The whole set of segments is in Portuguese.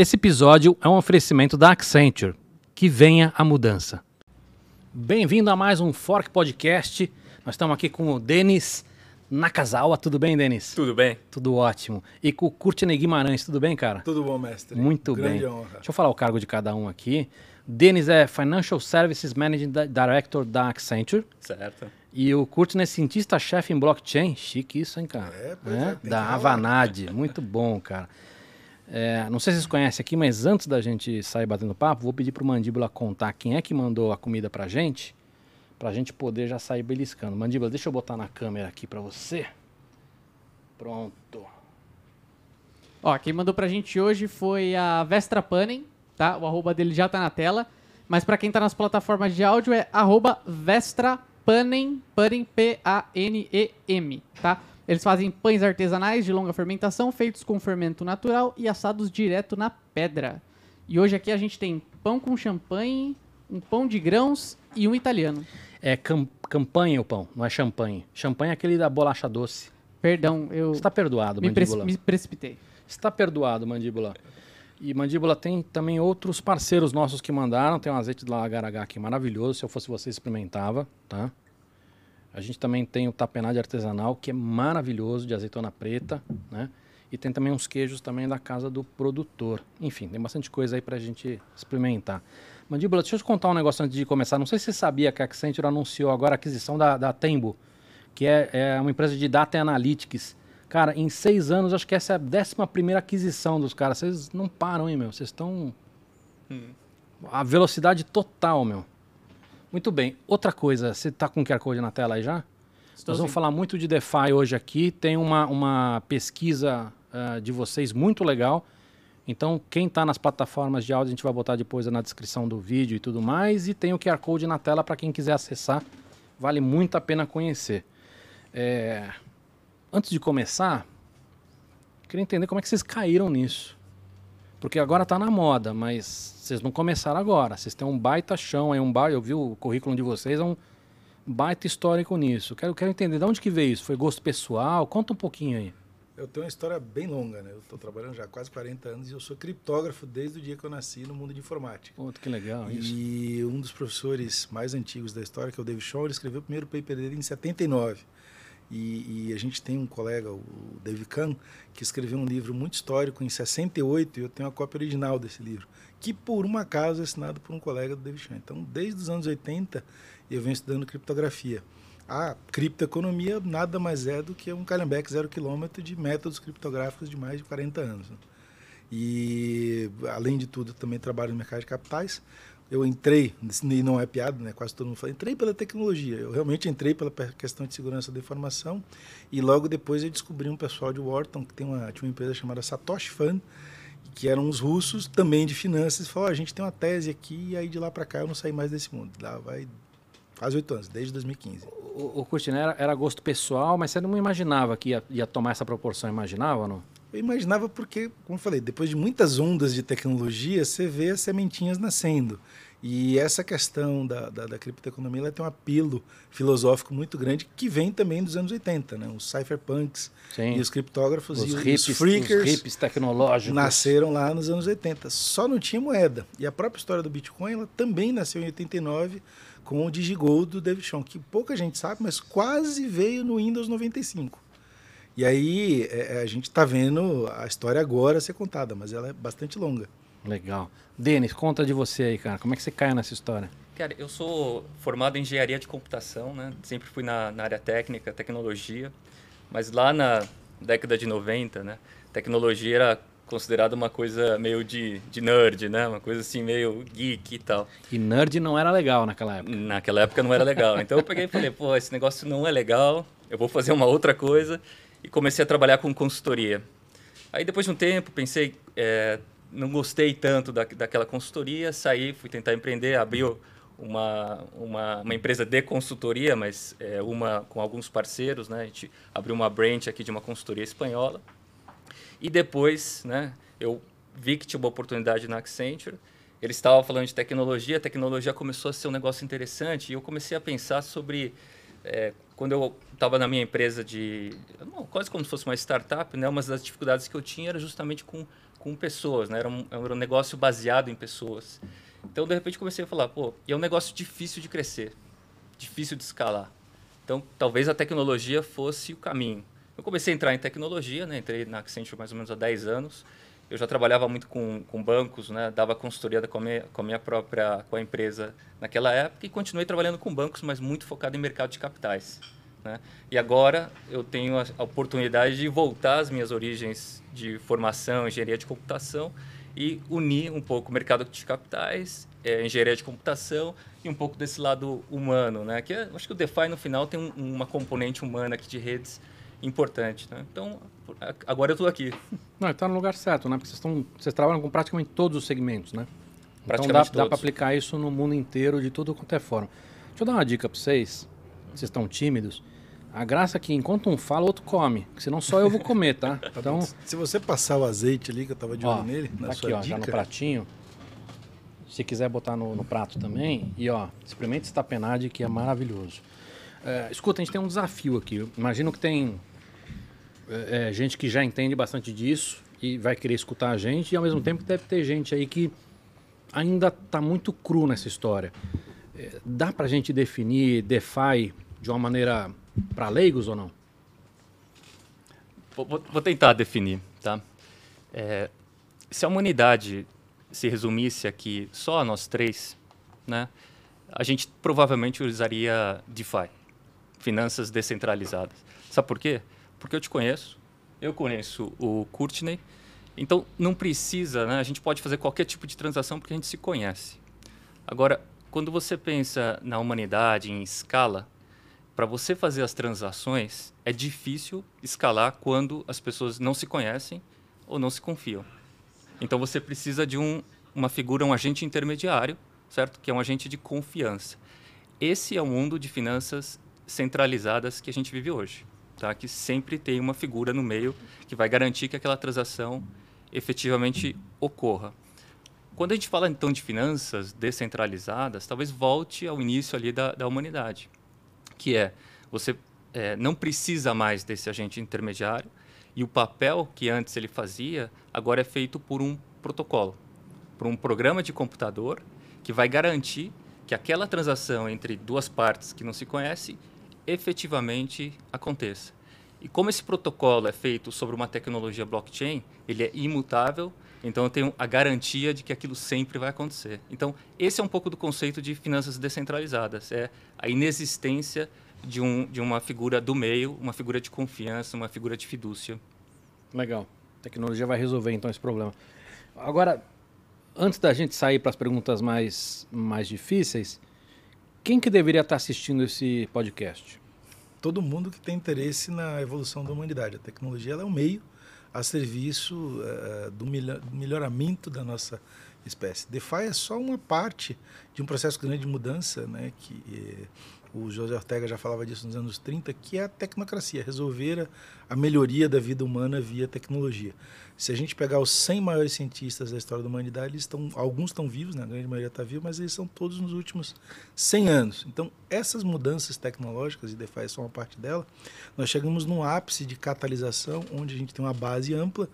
Esse episódio é um oferecimento da Accenture. Que venha a mudança. Bem-vindo a mais um Fork Podcast. Nós estamos aqui com o Denis Nakazawa. Tudo bem, Denis? Tudo bem. Tudo ótimo. E com o Courtney Guimarães. Tudo bem, cara? Tudo bom, mestre. Muito Grande bem. honra. Deixa eu falar o cargo de cada um aqui. Denis é Financial Services Managing Di- Director da Accenture. Certo. E o Courtney é cientista-chefe em blockchain. Chique isso, hein, cara? É, pois é, que Da. Avanade. Muito bom, cara. É, não sei se vocês conhecem aqui, mas antes da gente sair batendo papo, vou pedir pro Mandíbula contar quem é que mandou a comida pra gente, pra gente poder já sair beliscando. Mandíbula, deixa eu botar na câmera aqui pra você. Pronto. Ó, quem mandou pra gente hoje foi a Vestra Panem, tá? O arroba dele já tá na tela. Mas pra quem tá nas plataformas de áudio é arroba Vestra Panem, P-A-N-E-M, tá? Eles fazem pães artesanais de longa fermentação, feitos com fermento natural e assados direto na pedra. E hoje aqui a gente tem pão com champanhe, um pão de grãos e um italiano. É cam campanha o pão, não é champanhe. Champanhe é aquele da bolacha doce. Perdão, eu Está perdoado, me, Mandíbula. me precipitei. Está perdoado, Mandíbula. E Mandíbula tem também outros parceiros nossos que mandaram. Tem um azeite de lagaragá aqui maravilhoso. Se eu fosse você, experimentava, tá? A gente também tem o tapenade artesanal, que é maravilhoso, de azeitona preta, né? E tem também uns queijos também da casa do produtor. Enfim, tem bastante coisa aí pra gente experimentar. Mandíbula, deixa eu te contar um negócio antes de começar. Não sei se você sabia que a Accenture anunciou agora a aquisição da, da Tembo, que é, é uma empresa de data analytics. Cara, em seis anos, acho que essa é a décima primeira aquisição dos caras. Vocês não param, hein, meu? Vocês estão... A velocidade total, meu. Muito bem. Outra coisa, você tá com o QR Code na tela aí já? Estou Nós vamos sim. falar muito de DeFi hoje aqui. Tem uma, uma pesquisa ah, de vocês muito legal. Então, quem está nas plataformas de áudio, a gente vai botar depois na descrição do vídeo e tudo mais. E tem o QR Code na tela para quem quiser acessar. Vale muito a pena conhecer. É, Antes de começar, queria entender como é que vocês caíram nisso. Porque agora está na moda, mas vocês não começaram agora. Vocês têm um baita chão aí, um baita. Eu vi o currículo de vocês, é um baita histórico nisso. Quero, quero entender de onde que veio isso. Foi gosto pessoal? Conta um pouquinho aí. Eu tenho uma história bem longa, né? Eu estou trabalhando já há quase 40 anos e eu sou criptógrafo desde o dia que eu nasci no mundo de informática. Pô, que legal isso. E um dos professores mais antigos da história, que é o David Shaw, ele escreveu o primeiro paper dele em 79. E, e a gente tem um colega, o David Kahn, que escreveu um livro muito histórico em 68 e eu tenho a cópia original desse livro, que por um acaso é assinado por um colega do David Shaw. Então, desde os anos 80, eu venho estudando criptografia. A criptoeconomia nada mais é do que um calhambeque zero quilômetro de métodos criptográficos de mais de 40 anos. né? E, além de tudo, também trabalho no mercado de capitais. Eu entrei, e não é piada, né? quase todo mundo fala, entrei pela tecnologia. Eu realmente entrei pela pe- questão de segurança da informação e logo depois eu descobri um pessoal de Wharton que tem uma, tinha uma empresa chamada Satoshi Fund, que eram uns russos também de finanças, e falou, "Ó, a gente tem uma tese aqui e aí de lá para cá eu não saí mais desse mundo. Lá vai quase oito anos, desde 2015. O, o Curtino era, era gosto pessoal, mas você não imaginava que ia, ia tomar essa proporção, imaginava ou não? Eu imaginava porque, como eu falei, depois de muitas ondas de tecnologia, você vê as sementinhas nascendo. E essa questão da, da, da criptoeconomia ela tem um apelo filosófico muito grande que vem também dos anos 80. Né? Os cypherpunks Sim. e os criptógrafos Os e os freakers os hippies tecnológicos. nasceram lá nos anos 80. Só não tinha moeda. E a própria história do Bitcoin ela também nasceu em 89 com o Digigold do David Shaw, que pouca gente sabe, mas quase veio no Windows 95. E aí é, a gente está vendo a história agora ser contada, mas ela é bastante longa. Legal. Denis, conta de você aí, cara. Como é que você caiu nessa história? Cara, eu sou formado em engenharia de computação, né? Sempre fui na, na área técnica, tecnologia. Mas lá na década de 90, né? Tecnologia era considerada uma coisa meio de, de nerd, né? Uma coisa assim meio geek e tal. E nerd não era legal naquela época. Naquela época não era legal. Então eu peguei e falei, pô, esse negócio não é legal, eu vou fazer uma outra coisa. E comecei a trabalhar com consultoria. Aí depois de um tempo pensei, é, não gostei tanto da, daquela consultoria, saí, fui tentar empreender, abri uma, uma, uma empresa de consultoria, mas é, uma com alguns parceiros, né? A gente abriu uma branch aqui de uma consultoria espanhola. E depois, né, eu vi que tinha uma oportunidade na Accenture. Eles estavam falando de tecnologia, a tecnologia começou a ser um negócio interessante e eu comecei a pensar sobre é, quando eu estava na minha empresa de quase como se fosse uma startup, né? Uma das dificuldades que eu tinha era justamente com com pessoas, né? Era um, era um negócio baseado em pessoas. Então, de repente, comecei a falar, pô, é um negócio difícil de crescer, difícil de escalar. Então, talvez a tecnologia fosse o caminho. Eu comecei a entrar em tecnologia, né? Entrei na Accenture mais ou menos há 10 anos. Eu já trabalhava muito com, com bancos, né? Dava consultoria com a, minha, com a minha própria com a empresa naquela época e continuei trabalhando com bancos, mas muito focado em mercado de capitais. Né? E agora eu tenho a, oportunidade de voltar às minhas origens de formação, engenharia de computação e unir um pouco o mercado de capitais, é, engenharia de computação e um pouco desse lado humano, né? Que é, acho que o DeFi no final tem um, uma componente humana aqui de redes importante, né? Então agora eu estou aqui. Não, está no lugar certo, né? Porque vocês, estão, vocês trabalham com praticamente todos os segmentos, né? Então dá, dá para aplicar isso no mundo inteiro de tudo quanto é forma. Deixa eu dar uma dica para vocês. Vocês estão tímidos. A graça é que enquanto um fala, o outro come. Senão só eu vou comer, tá? Então, Se você passar o azeite ali, que eu tava de olho nele, na tá sua aqui, ó, dica... já no pratinho. Se quiser botar no, no prato também. E ó, experimente esse tapenade que é maravilhoso. É, escuta, a gente tem um desafio aqui. imagino que tem é, é, gente que já entende bastante disso e vai querer escutar a gente. E ao mesmo tempo deve ter gente aí que ainda tá muito cru nessa história. É, dá pra gente definir DeFi de uma maneira para leigos ou não? Vou, vou, tentar definir, tá? É, se a humanidade se resumisse aqui só a nós três, né? A gente provavelmente usaria DeFi, finanças descentralizadas. Sabe por quê? Porque eu te conheço, eu conheço o Courtney, então não precisa, né? A gente pode fazer qualquer tipo de transação porque a gente se conhece. Agora, quando você pensa na humanidade em escala, para você fazer as transações, é difícil escalar quando as pessoas não se conhecem ou não se confiam. Então você precisa de um, uma figura, um agente intermediário, certo? Que é um agente de confiança. Esse é o mundo de finanças centralizadas que a gente vive hoje, tá? Que sempre tem uma figura no meio que vai garantir que aquela transação efetivamente ocorra. Quando a gente fala então de finanças descentralizadas, talvez volte ao início ali da, da humanidade que é você é, não precisa mais desse agente intermediário e o papel que antes ele fazia agora é feito por um protocolo, por um programa de computador que vai garantir que aquela transação entre duas partes que não se conhecem efetivamente aconteça. E como esse protocolo é feito sobre uma tecnologia blockchain, ele é imutável, então eu tenho a garantia de que aquilo sempre vai acontecer. Então, esse é um pouco do conceito de finanças descentralizadas, é a inexistência de, um, de uma figura do meio, uma figura de confiança, uma figura de fidúcia. Legal. A tecnologia vai resolver então esse problema. Agora, antes da gente sair para as perguntas mais, mais difíceis, quem que deveria estar assistindo esse podcast? Todo mundo que tem interesse na evolução da humanidade. A tecnologia é o meio a serviço uh, do melhoramento da nossa espécie. DeFi é só uma parte de um processo grande de mudança, né, que uh, o José Ortega já falava disso nos anos 30, que é a tecnocracia, resolver a, melhoria da vida humana via tecnologia. Se a gente pegar os 100 maiores cientistas da história da humanidade, eles estão, alguns estão vivos, né? a grande maioria está viva, mas eles são todos nos últimos 100 anos. Então, essas mudanças tecnológicas, e DeFi é só uma parte dela, nós chegamos num ápice de catalisação, onde a gente tem uma base ampla,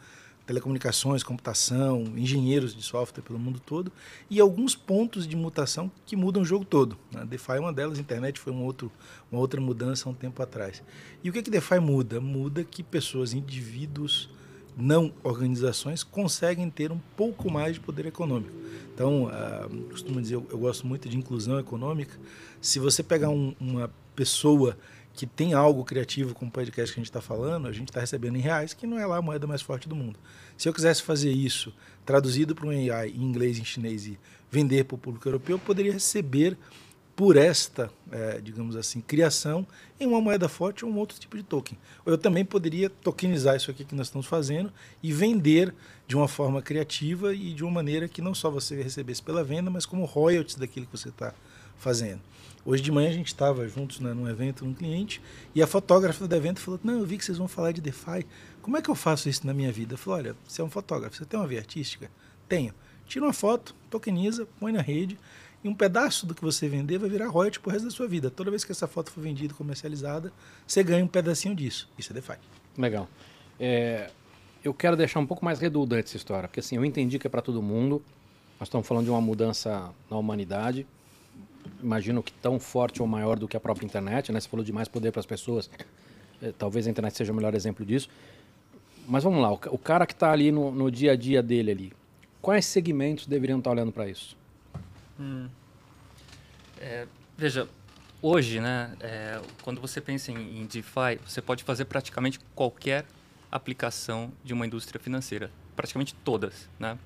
telecomunicações, computação, engenheiros de software pelo mundo todo, e alguns pontos de mutação que mudam o jogo todo. Né? DeFi é uma delas, a internet foi um outro, uma outra mudança há um tempo atrás. E o que, que DeFi muda? Muda que pessoas, indivíduos, não organizações conseguem ter um pouco mais de poder econômico. Então, uh, costumo dizer, eu, eu, gosto muito de inclusão econômica. Se você pegar um, uma pessoa que tem algo criativo como o podcast que a gente está falando, a gente está recebendo em reais, que não é lá a moeda mais forte do mundo. Se eu quisesse fazer isso traduzido para um AI em inglês, em chinês e vender para o público europeu, eu poderia receber por esta, é, digamos assim, criação em uma moeda forte ou um outro tipo de token. Eu também poderia tokenizar isso aqui que nós estamos fazendo e vender de uma forma criativa e de uma maneira que não só você recebesse pela venda, mas como royalties daquilo que você está fazendo. Hoje de manhã a gente estava juntos né, num evento, num cliente, e a fotógrafa do evento falou: Não, eu vi que vocês vão falar de DeFi. Como é que eu faço isso na minha vida? Eu falei: Olha, você é um fotógrafo, você tem uma via artística? Tenho. Tira uma foto, tokeniza, põe na rede e um pedaço do que você vender vai virar royalty pro resto da sua vida. Toda vez que essa foto for vendida comercializada, você ganha um pedacinho disso. Isso é DeFi. Legal. É, eu quero deixar um pouco mais redundante essa história, porque assim, eu entendi que é para todo mundo. Nós estamos falando de uma mudança na humanidade. Imagino que tão forte ou maior do que a própria internet, né? Você falou de mais poder para as pessoas. É, talvez a internet seja o melhor exemplo disso. Mas vamos lá, o, o cara que está ali no, no, dia a dia dele ali, quais segmentos deveriam estar tá olhando para isso? Hum. É, veja, hoje, né, é, quando você pensa em, em DeFi, você pode fazer praticamente qualquer aplicação de uma indústria financeira, praticamente todas, né?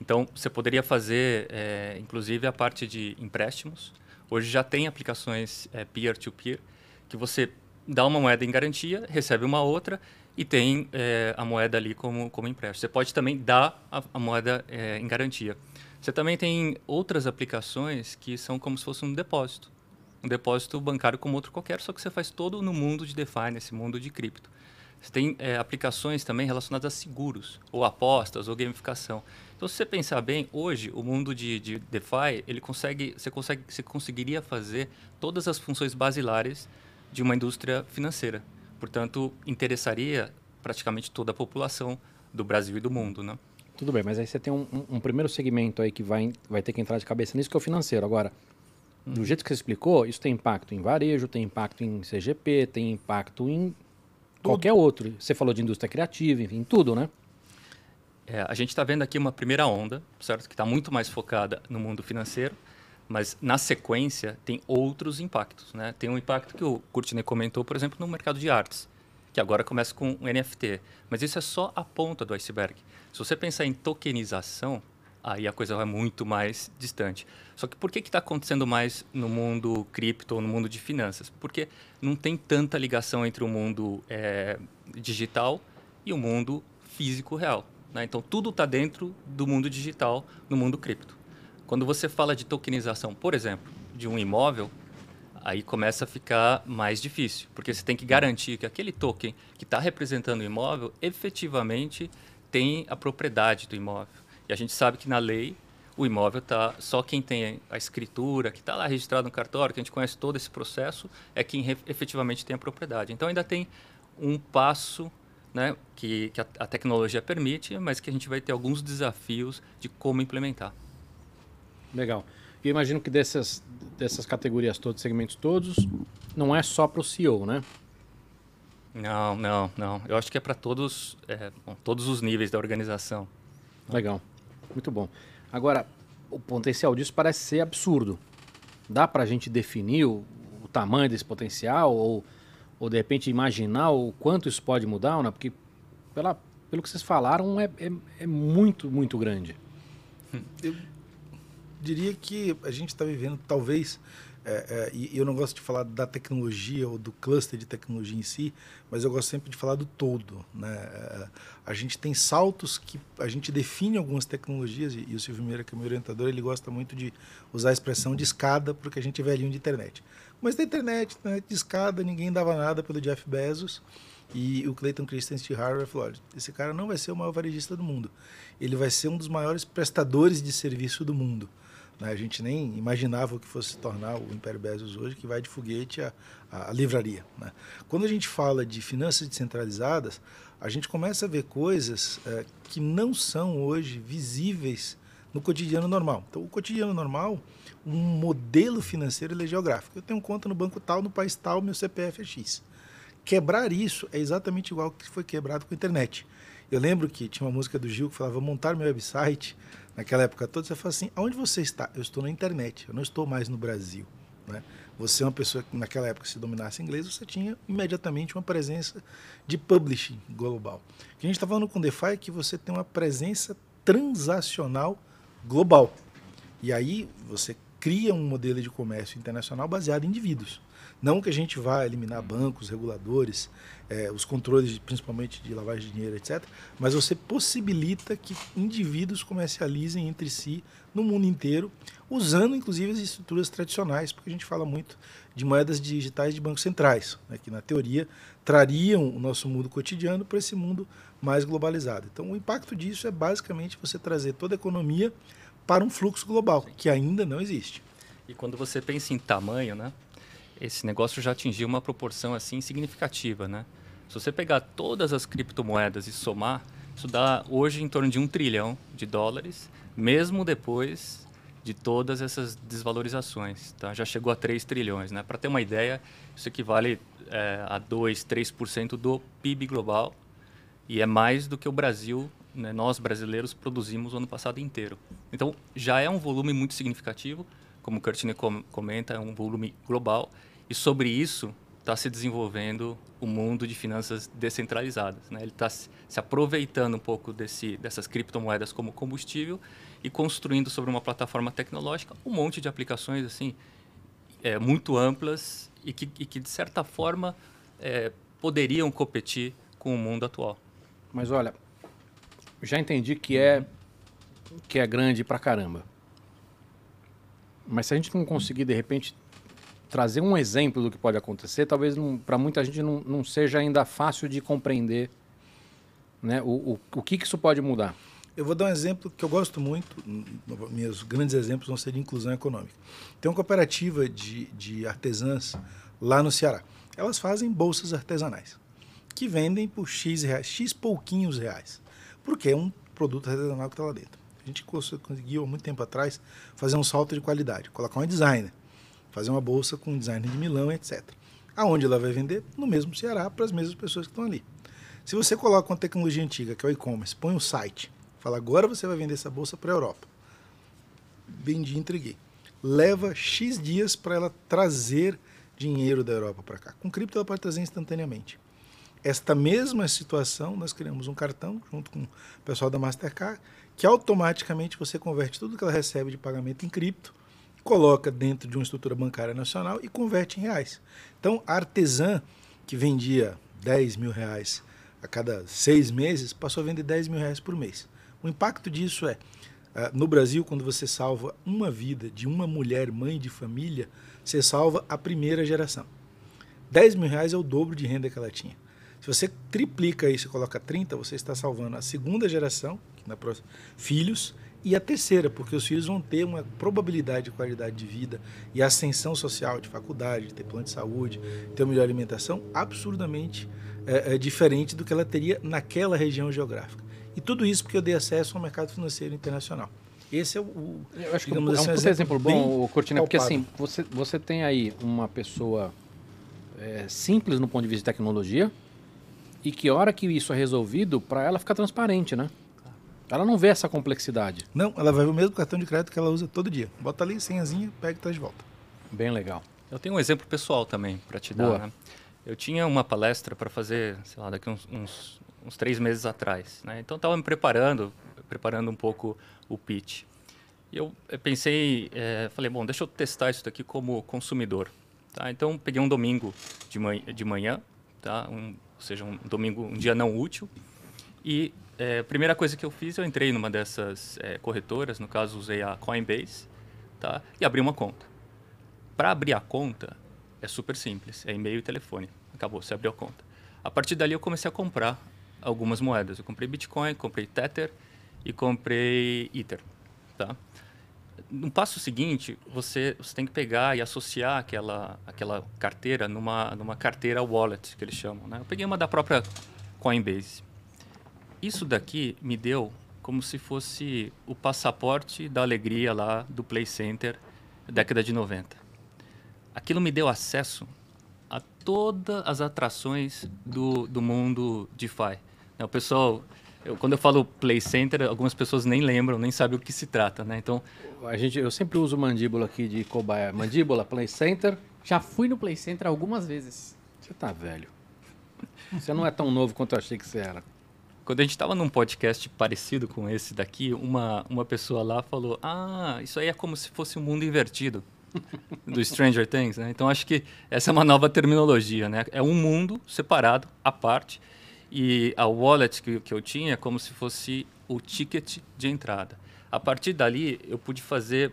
Então, você poderia fazer, é, inclusive, a parte de empréstimos. Hoje já tem aplicações é, peer-to-peer, -peer, que você dá uma moeda em garantia, recebe uma outra e tem é, a moeda ali como, como empréstimo. Você pode também dar a, a moeda é, em garantia. Você também tem outras aplicações que são como se fosse um depósito. Um depósito bancário como outro qualquer, só que você faz todo no mundo de DeFi, nesse mundo de cripto. Você tem é, aplicações também relacionadas a seguros, ou apostas, ou gamificação. Então, se você pensar bem, hoje o mundo de, de DeFi, ele consegue, você, consegue, você conseguiria fazer todas as funções basilares de uma indústria financeira. Portanto, interessaria praticamente toda a população do Brasil e do mundo, né? Tudo bem, mas aí você tem um, um, um primeiro segmento aí que vai, vai ter que entrar de cabeça nisso, que é o financeiro. Agora, do jeito que você explicou, isso tem impacto em varejo, tem impacto em CGP, tem impacto em qualquer outro. Você falou de indústria criativa, enfim, tudo, né? É, a gente está vendo aqui uma primeira onda, certo? Que está muito mais focada no mundo financeiro, mas na sequência tem outros impactos, né? Tem um impacto que o Courtney comentou, por exemplo, no mercado de artes, que agora começa com o NFT. Mas isso é só a ponta do iceberg. Se você pensar em tokenização, aí a coisa vai muito mais distante. Só que por que está acontecendo mais no mundo cripto no mundo de finanças? Porque não tem tanta ligação entre o mundo é, digital e o mundo físico real. Né? Então, tudo está dentro do mundo digital, no mundo cripto. Quando você fala de tokenização, por exemplo, de um imóvel, aí começa a ficar mais difícil, porque você tem que garantir que aquele token que está representando o imóvel efetivamente tem a propriedade do imóvel. E a gente sabe que na lei o imóvel está só quem tem a escritura, que está lá registrado no cartório, que a gente conhece todo esse processo, é quem efetivamente tem a propriedade. Então ainda tem um passo né, que, que a, a, tecnologia permite, mas que a gente vai ter alguns desafios de como implementar. Legal. E imagino que dessas, dessas categorias todas, segmentos todos, não é só para o CEO, né? Não, não, não. Eu acho que é para todos, é, bom, todos os níveis da organização. Legal. Muito bom. Agora, o potencial disso parece ser absurdo. Dá para a gente definir o, o tamanho desse potencial ou ou de repente imaginar o quanto isso pode mudar, né? porque pela, pelo que vocês falaram é, é, é muito, muito grande. Eu diria que a gente está vivendo talvez é, é, e eu não gosto de falar da tecnologia ou do cluster de tecnologia em si, mas eu gosto sempre de falar do todo. Né? É, a gente tem saltos que a gente define algumas tecnologias, e, e o Silvio Meira, que é meu orientador, ele gosta muito de usar a expressão de escada, porque a gente é velhinho de internet. Mas da internet, internet de escada, ninguém dava nada pelo Jeff Bezos. E o Clayton Christensen de Harvard falou: esse cara não vai ser o maior varejista do mundo. Ele vai ser um dos maiores prestadores de serviço do mundo. Né? A gente nem imaginava o que fosse se tornar o Império Bezos hoje, que vai de foguete à, à livraria. Né? Quando a gente fala de finanças descentralizadas, a gente começa a ver coisas é, que não são hoje visíveis no cotidiano normal. Então, o cotidiano normal um modelo financeiro ele é geográfico. Eu tenho conta no banco tal, no país tal, meu CPF é X. Quebrar isso é exatamente igual que foi quebrado com a internet. Eu lembro que tinha uma música do Gil que falava montar meu website, naquela época toda, você fala assim, aonde você está? Eu estou na internet, eu não estou mais no Brasil. Né? Você é uma pessoa que naquela época, se dominasse inglês, você tinha imediatamente uma presença de publishing global. O que a gente está falando com DeFi é que você tem uma presença transacional global. E aí você cria um modelo de comércio internacional baseado em indivíduos. Não que a gente vá eliminar bancos, reguladores, é, os controles, principalmente de lavagem de dinheiro, etc. Mas você possibilita que indivíduos comercializem entre si no mundo inteiro, usando inclusive as estruturas tradicionais, porque a gente fala muito de moedas digitais de bancos centrais, né, que na teoria trariam o nosso mundo cotidiano para esse mundo mais globalizado. Então, o impacto disso é basicamente você trazer toda a economia para um fluxo global, Sim. que ainda não existe. E quando você pensa em tamanho, né, esse negócio já atingiu uma proporção assim significativa, né? Se você pegar todas as criptomoedas e somar, Isso dá hoje em torno de um trilhão de dólares, mesmo depois de todas essas desvalorizações. Tá? Já chegou a 3 trilhões. Né? Para ter uma ideia, isso equivale é, a 2, 3% do PIB global e é mais do que o Brasil, né, nós brasileiros, produzimos o ano passado inteiro. Então, já é um volume muito significativo, como o Curtine com comenta, é um volume global, e sobre isso está se desenvolvendo o mundo de finanças descentralizadas. Né? Ele está se aproveitando um pouco desse, dessas criptomoedas como combustível e construindo sobre uma plataforma tecnológica um monte de aplicações assim é, muito amplas e que, e que de certa forma, é, poderiam competir com o mundo atual. Mas olha, já entendi que é que é grande pra caramba. Mas se a gente não conseguir, de repente, trazer um exemplo do que pode acontecer, talvez para muita gente não, não seja ainda fácil de compreender né, o, o, o que, que isso pode mudar. Eu vou dar um exemplo que eu gosto muito, meus grandes exemplos vão ser de inclusão econômica. Tem uma cooperativa de, de artesãs lá no Ceará. Elas fazem bolsas artesanais, que vendem por X reais, X pouquinhos reais, porque é um produto artesanal que está lá dentro. A gente conseguiu, há muito tempo atrás, fazer um salto de qualidade, colocar um designer, fazer uma bolsa com um designer de Milão, etc. Aonde ela vai vender? No mesmo Ceará, para as mesmas pessoas que estão ali. Se você coloca uma tecnologia antiga, que é o e-commerce, põe um site, Fala, agora você vai vender essa bolsa para a Europa. Vendi, entreguei. Leva X dias para ela trazer dinheiro da Europa para cá. Com cripto ela pode trazer instantaneamente. Esta mesma situação, nós criamos um cartão junto com o pessoal da Mastercard, que automaticamente você converte tudo que ela recebe de pagamento em cripto, coloca dentro de uma estrutura bancária nacional e converte em reais. Então, a artesã que vendia 10 mil reais a cada seis meses passou a vender 10 mil reais por mês. O impacto disso é, ah, no Brasil, quando você salva uma vida de uma mulher mãe de família, você salva a primeira geração. 10 mil reais é o dobro de renda que ela tinha. Se você triplica isso e coloca 30, você está salvando a segunda geração, na próxima, filhos, e a terceira, porque os filhos vão ter uma probabilidade de qualidade de vida e ascensão social, de faculdade, de ter plano de saúde, ter uma melhor alimentação, absurdamente é, é, diferente do que ela teria naquela região geográfica. E tudo isso porque eu dei acesso ao mercado financeiro internacional. Esse é o. Eu acho que é um, assim, um exemplo, exemplo bom, Cortina, porque assim, você, você tem aí uma pessoa é, simples no ponto de vista de tecnologia e que hora que isso é resolvido, para ela ficar transparente, né? Ela não vê essa complexidade. Não, ela vai ver o mesmo cartão de crédito que ela usa todo dia. Bota ali, senhazinha, pega e traz de volta. Bem legal. Eu tenho um exemplo pessoal também para te dar. Né? Eu tinha uma palestra para fazer, sei lá, daqui uns, uns uns três meses atrás. Né? Então, estava me preparando, preparando um pouco o pitch. E eu pensei, é, falei, bom, deixa eu testar isso daqui como consumidor. Tá? Então, peguei um domingo de, manhã, de manhã tá? um, ou seja, um domingo, um dia não útil, e é, a primeira coisa que eu fiz, eu entrei numa dessas é, corretoras, no caso usei a Coinbase, tá? e abri uma conta. Para abrir a conta, é super simples, é e-mail e telefone. Acabou, você abriu a conta. A partir dali eu comecei a comprar algumas moedas. Eu comprei Bitcoin, comprei Tether e comprei Ether, tá? No passo seguinte, você, você tem que pegar e associar aquela, aquela carteira numa, numa carteira wallet, que eles chamam. Né? Eu peguei uma da própria Coinbase. Isso daqui me deu como se fosse o passaporte da alegria lá do Play Center, década de 90. Aquilo me deu acesso a todas as atrações do, do mundo DeFi. É, o pessoal, eu, quando eu falo Play Center, algumas pessoas nem lembram, nem sabem o que se trata, né? Então, a gente, eu sempre uso mandíbula aqui de cobaia. Mandíbula, Play Center. Já fui no Play Center algumas vezes. Você tá velho. Você não é tão novo quanto eu achei que você era. Quando a gente estava num podcast parecido com esse daqui, uma, uma pessoa lá falou: Ah, isso aí é como se fosse um mundo invertido do Stranger Things, né? Então acho que essa é uma nova terminologia, né? É um mundo separado, à parte, e a wallet que, que eu tinha é como se fosse o ticket de entrada. A partir dali, eu pude fazer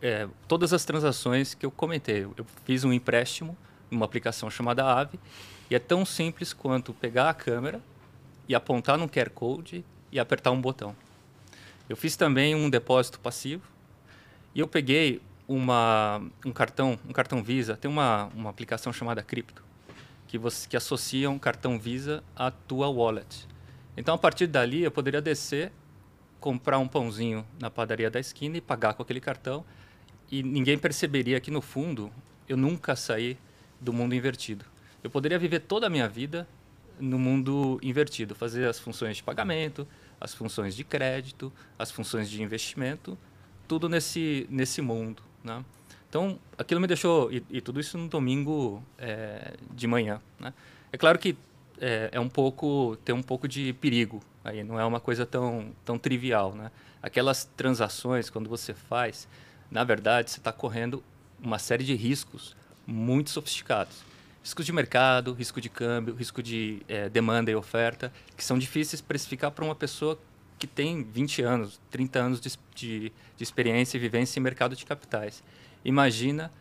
é, todas as transações que eu comentei. Eu fiz um empréstimo numa aplicação chamada Aave e é tão simples quanto pegar a câmera e apontar no QR Code e apertar um botão. Eu fiz também um depósito passivo e eu peguei uma, um cartão, um cartão Visa, tem uma, uma aplicação chamada Crypto que, você, que associa um cartão Visa à tua wallet. Então, a partir dali, eu poderia descer, comprar um pãozinho na padaria da esquina e pagar com aquele cartão. E ninguém perceberia que, no fundo, eu nunca saí do mundo invertido. Eu poderia viver toda a minha vida no mundo invertido, fazer as funções de pagamento, as funções de crédito, as funções de investimento, tudo nesse, nesse mundo. Né? Então, aquilo me deixou. E, e tudo isso no domingo é, de manhã. Né? É claro que é, é, um pouco. tem um pouco de perigo aí, não é uma coisa tão, tão trivial. Né? Aquelas transações, quando você faz, na verdade, você está correndo uma série de riscos muito sofisticados. Riscos de mercado, risco de câmbio, risco de é, demanda e oferta, que são difíceis precificar para uma pessoa que tem 20 anos, 30 anos de, de, de experiência e vivência em mercado de capitais. Imagina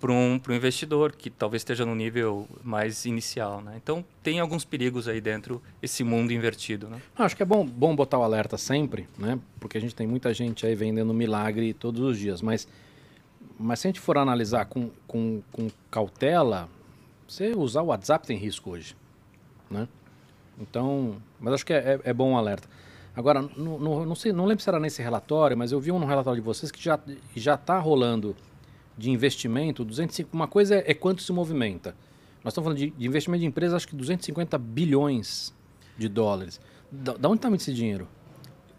para um, um investidor que talvez esteja no nível mais inicial. Né? Então, tem alguns perigos aí dentro esse mundo invertido. Né? Acho que é bom, bom botar o alerta sempre, né? porque a gente tem muita gente aí vendendo milagre todos os dias, mas, mas se a gente for analisar com, com, com cautela, você usar o WhatsApp tem risco hoje, né? Então, mas acho que é, é, é bom um alerta. Agora, no, no, não, sei, não lembro se era nesse relatório, mas eu vi um relatório de vocês que já já está rolando de investimento 205. Uma coisa é, é, quanto se movimenta. Nós estamos falando de, de investimento de empresas, acho que 250 bilhões de dólares. Da, da onde está esse dinheiro?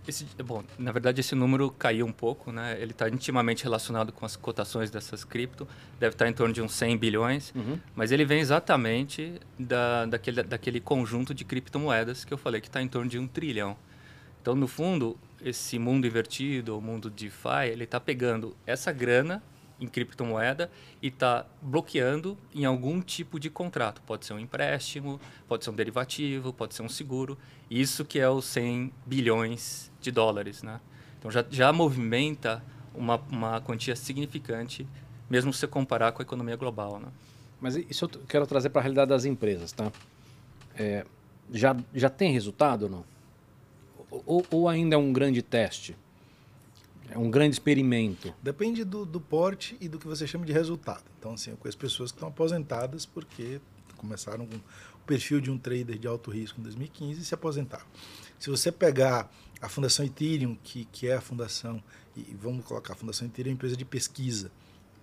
Esse, bom, na verdade esse número caiu um pouco, né? Ele está intimamente relacionado com as cotações dessas cripto, deve estar tá em torno de uns 100 bilhões, uhum. mas ele vem exatamente da, daquele, daquele conjunto de criptomoedas que eu falei que está em torno de um trilhão. Então, no fundo, esse mundo invertido, o mundo DeFi, ele está pegando essa grana em criptomoeda e está bloqueando em algum tipo de contrato. Pode ser um empréstimo, pode ser um derivativo, pode ser um seguro. Isso que é os 100 bilhões de dólares. Né? Então já, já movimenta uma, uma quantia significante, mesmo se você comparar com a economia global. Né? Mas isso eu quero trazer para a realidade das empresas. Tá? É, já, já tem resultado ou não? Ou, ou ainda é um grande teste? É um grande experimento. Depende do, do porte e do que você chama de resultado. Então, assim, eu conheço pessoas que estão aposentadas porque começaram com o perfil de um trader de alto risco em 2015 e se aposentaram. Se você pegar a Fundação Ethereum, que, que é a fundação, e vamos colocar a Fundação Ethereum, é uma empresa de pesquisa.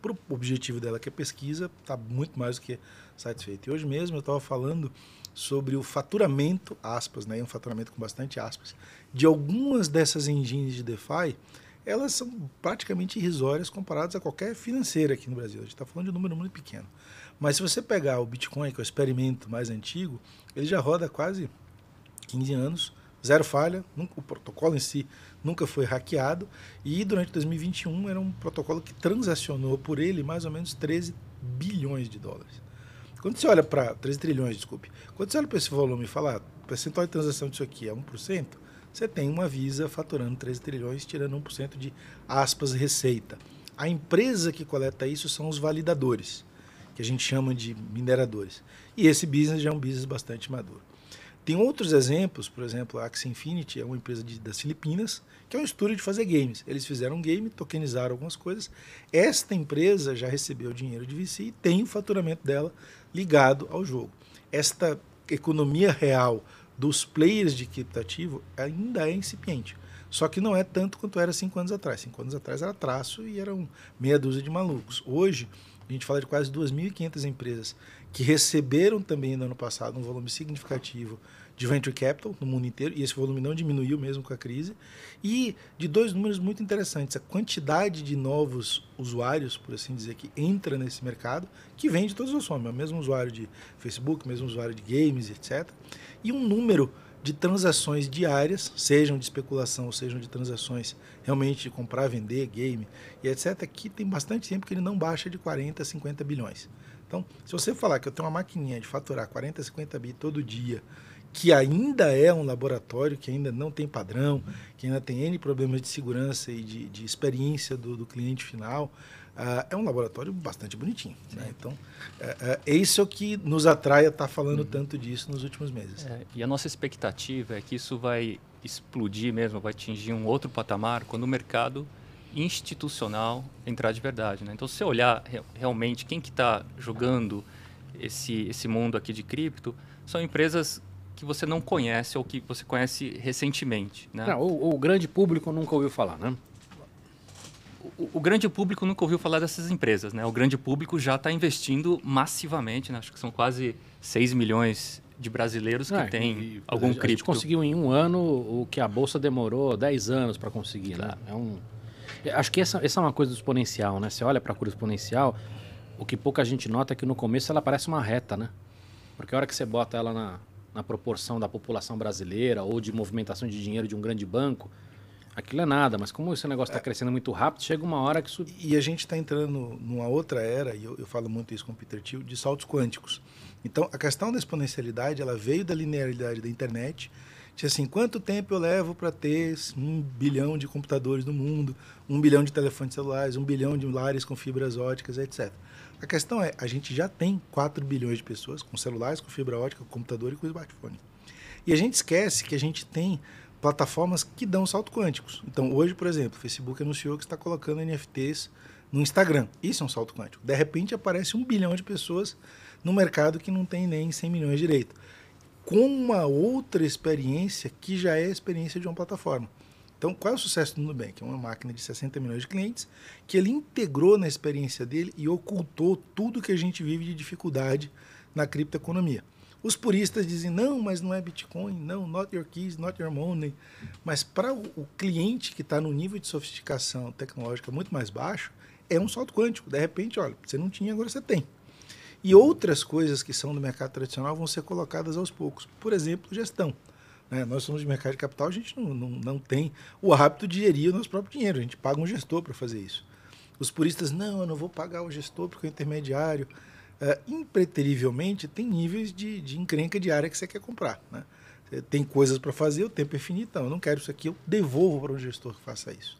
Para o objetivo dela, que é pesquisa, está muito mais do que satisfeito. E hoje mesmo eu estava falando sobre o faturamento, aspas, né, um faturamento com bastante aspas, de algumas dessas engines de DeFi elas são praticamente irrisórias comparadas a qualquer financeira aqui no Brasil. A gente está falando de um número muito pequeno. Mas se você pegar o Bitcoin, que é o experimento mais antigo, ele já roda quase 15 anos, zero falha, nunca, o protocolo em si nunca foi hackeado, e durante 2021 era um protocolo que transacionou por ele mais ou menos 13 bilhões de dólares. Quando você olha para 13 trilhões, desculpe. Quando você olha para esse volume e fala, ah, percentual de transação disso aqui é 1%, você tem uma Visa faturando 13 trilhões, tirando 1% de aspas receita. A empresa que coleta isso são os validadores, que a gente chama de mineradores. E esse business já é um business bastante maduro. Tem outros exemplos, por exemplo, a Axie Infinity é uma empresa de, das Filipinas, que é um estúdio de fazer games. Eles fizeram um game, tokenizaram algumas coisas. Esta empresa já recebeu dinheiro de VC e tem o faturamento dela ligado ao jogo. Esta economia real dos players de criptativo ainda é incipiente. Só que não é tanto quanto era cinco anos atrás. Cinco anos atrás era traço e eram meia dúzia de malucos. Hoje, a gente fala de quase 2.500 empresas que receberam também no ano passado um volume significativo de venture capital no mundo inteiro, e esse volume não diminuiu mesmo com a crise, e de dois números muito interessantes, a quantidade de novos usuários, por assim dizer, que entra nesse mercado, que vem de todas as formas, é o mesmo usuário de Facebook, mesmo usuário de games, etc., e um número de transações diárias, sejam de especulação, ou sejam de transações realmente de comprar, vender, game e etc., que tem bastante tempo que ele não baixa de 40 a 50 bilhões. Então, se você falar que eu tenho uma maquininha de faturar 40, 50 bi todo dia, que ainda é um laboratório, que ainda não tem padrão, que ainda tem N problemas de segurança e de, de experiência do, do, cliente final, uh, é um laboratório bastante bonitinho. Né? Então, uh, uh, é isso que nos atrai a estar tá falando uhum. tanto disso nos últimos meses. É, e a nossa expectativa é que isso vai explodir mesmo, vai atingir um outro patamar quando o mercado institucional entrar de verdade. Né? Então, se você olhar realmente quem que está jogando esse, esse mundo aqui de cripto, são empresas que você não conhece ou que você conhece recentemente. Né? Não, o, o grande público nunca ouviu falar, né? O, o grande público nunca ouviu falar dessas empresas. Né? O grande público já está investindo massivamente, né? acho que são quase 6 milhões de brasileiros que É, têm e- algum a gente cripto. conseguiu em um ano o que a bolsa demorou 10 anos para conseguir, né? É um acho que essa, essa é uma coisa do exponencial, né? Você olha para a curva exponencial, o que pouca gente nota é que no começo ela parece uma reta, né? Porque a hora que você bota ela na, na proporção da população brasileira ou de movimentação de dinheiro de um grande banco, aquilo é nada. Mas como esse negócio está crescendo muito rápido, chega uma hora que isso E a gente está entrando numa outra era, e eu, eu falo muito isso com o Peter Thiel, de saltos quânticos. Então, a questão da exponencialidade, ela veio da linearidade da internet. Tinha assim, quanto tempo eu levo para ter um bilhão de computadores no mundo, um bilhão de telefones celulares, um bilhão de lares com fibras óticas, etc. A questão é, a gente já tem 4 bilhões de pessoas com celulares, com fibra ótica, com computador e com smartphone. E a gente esquece que a gente tem plataformas que dão saltos quânticos. Então, hoje, por exemplo, o Facebook anunciou que está colocando NFTs no Instagram. Isso é um salto quântico. De repente, aparece um bilhão de pessoas no mercado que não tem nem 100 milhões direito. Com uma outra experiência que já é a experiência de uma plataforma. Então, qual é o sucesso do Nubank? É uma máquina de 60 milhões de clientes que ele integrou na experiência dele e ocultou tudo que a gente vive de dificuldade na criptoeconomia. Os puristas dizem, não, mas não é Bitcoin, não, not your keys, not your money. Mas para o, cliente que está no nível de sofisticação tecnológica muito mais baixo, é um salto quântico. De repente, olha, você não tinha, agora você tem. E outras coisas que são do mercado tradicional vão ser colocadas aos poucos. Por exemplo, gestão. Né? Nós somos de mercado de capital, a gente não, não, não tem o hábito de gerir o nosso próprio dinheiro, a gente paga um gestor para fazer isso. Os puristas, não, eu não vou pagar o gestor porque é intermediário. É, impreterivelmente, tem níveis de, de encrenca diária que você quer comprar. Né? Tem coisas para fazer, o tempo é finito, então, eu não quero isso aqui, eu devolvo para um gestor que faça isso.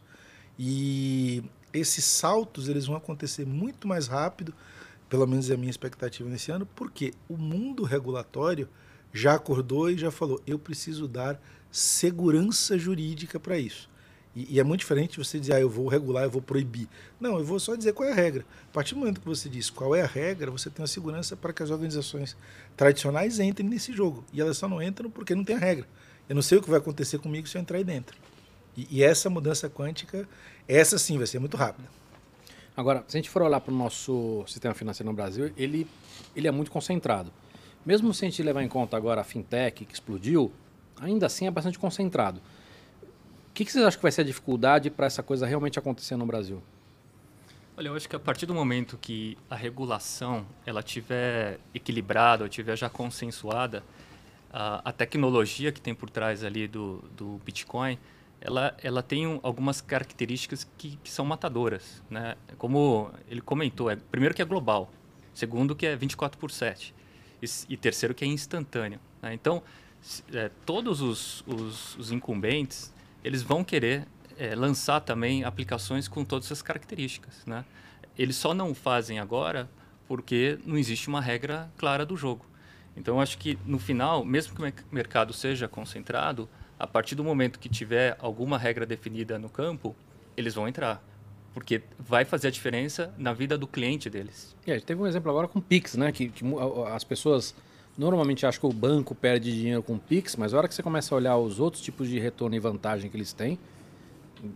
E esses saltos eles vão acontecer muito mais rápido, pelo menos é a minha expectativa nesse ano, porque o mundo regulatório já acordou e já falou: eu preciso dar segurança jurídica para isso. E, e, é muito diferente você dizer, ah, eu vou regular, eu vou proibir. Não, eu vou só dizer qual é a regra. A partir do momento que você diz qual é a regra, você tem uma segurança para que as organizações tradicionais entrem nesse jogo. E elas só não entram porque não tem a regra. Eu não sei o que vai acontecer comigo se eu entrar aí dentro. E, e essa mudança quântica, essa sim vai ser muito rápida. Agora, se a gente for olhar para o nosso sistema financeiro no Brasil, ele, ele é muito concentrado. Mesmo se a gente levar em conta agora a fintech que explodiu, ainda assim é bastante concentrado. O que, que vocês acham que vai ser a dificuldade para essa coisa realmente acontecer no Brasil? Olha, eu acho que a partir do momento que a regulação ela tiver equilibrada ou tiver já consensuada, a, a tecnologia que tem por trás ali do, do Bitcoin, ela, ela tem um, algumas características que, que, são matadoras. Né? Como ele comentou, é, primeiro que é global, segundo que é 24 por 7 e, e terceiro que é instantâneo. Né? Então, é, todos os, os, os, incumbentes eles vão querer é, lançar também aplicações com todas essas características. Né? Eles só não fazem agora porque não existe uma regra clara do jogo. Então, acho que no final, mesmo que o mercado seja concentrado, a partir do momento que tiver alguma regra definida no campo, eles vão entrar. Porque vai fazer a diferença na vida do cliente deles. É, a gente teve um exemplo agora com o Pix, né? Que, que, as pessoas normalmente acham que o banco perde dinheiro com o Pix, mas a hora que você começa a olhar os outros tipos de retorno e vantagem que eles têm,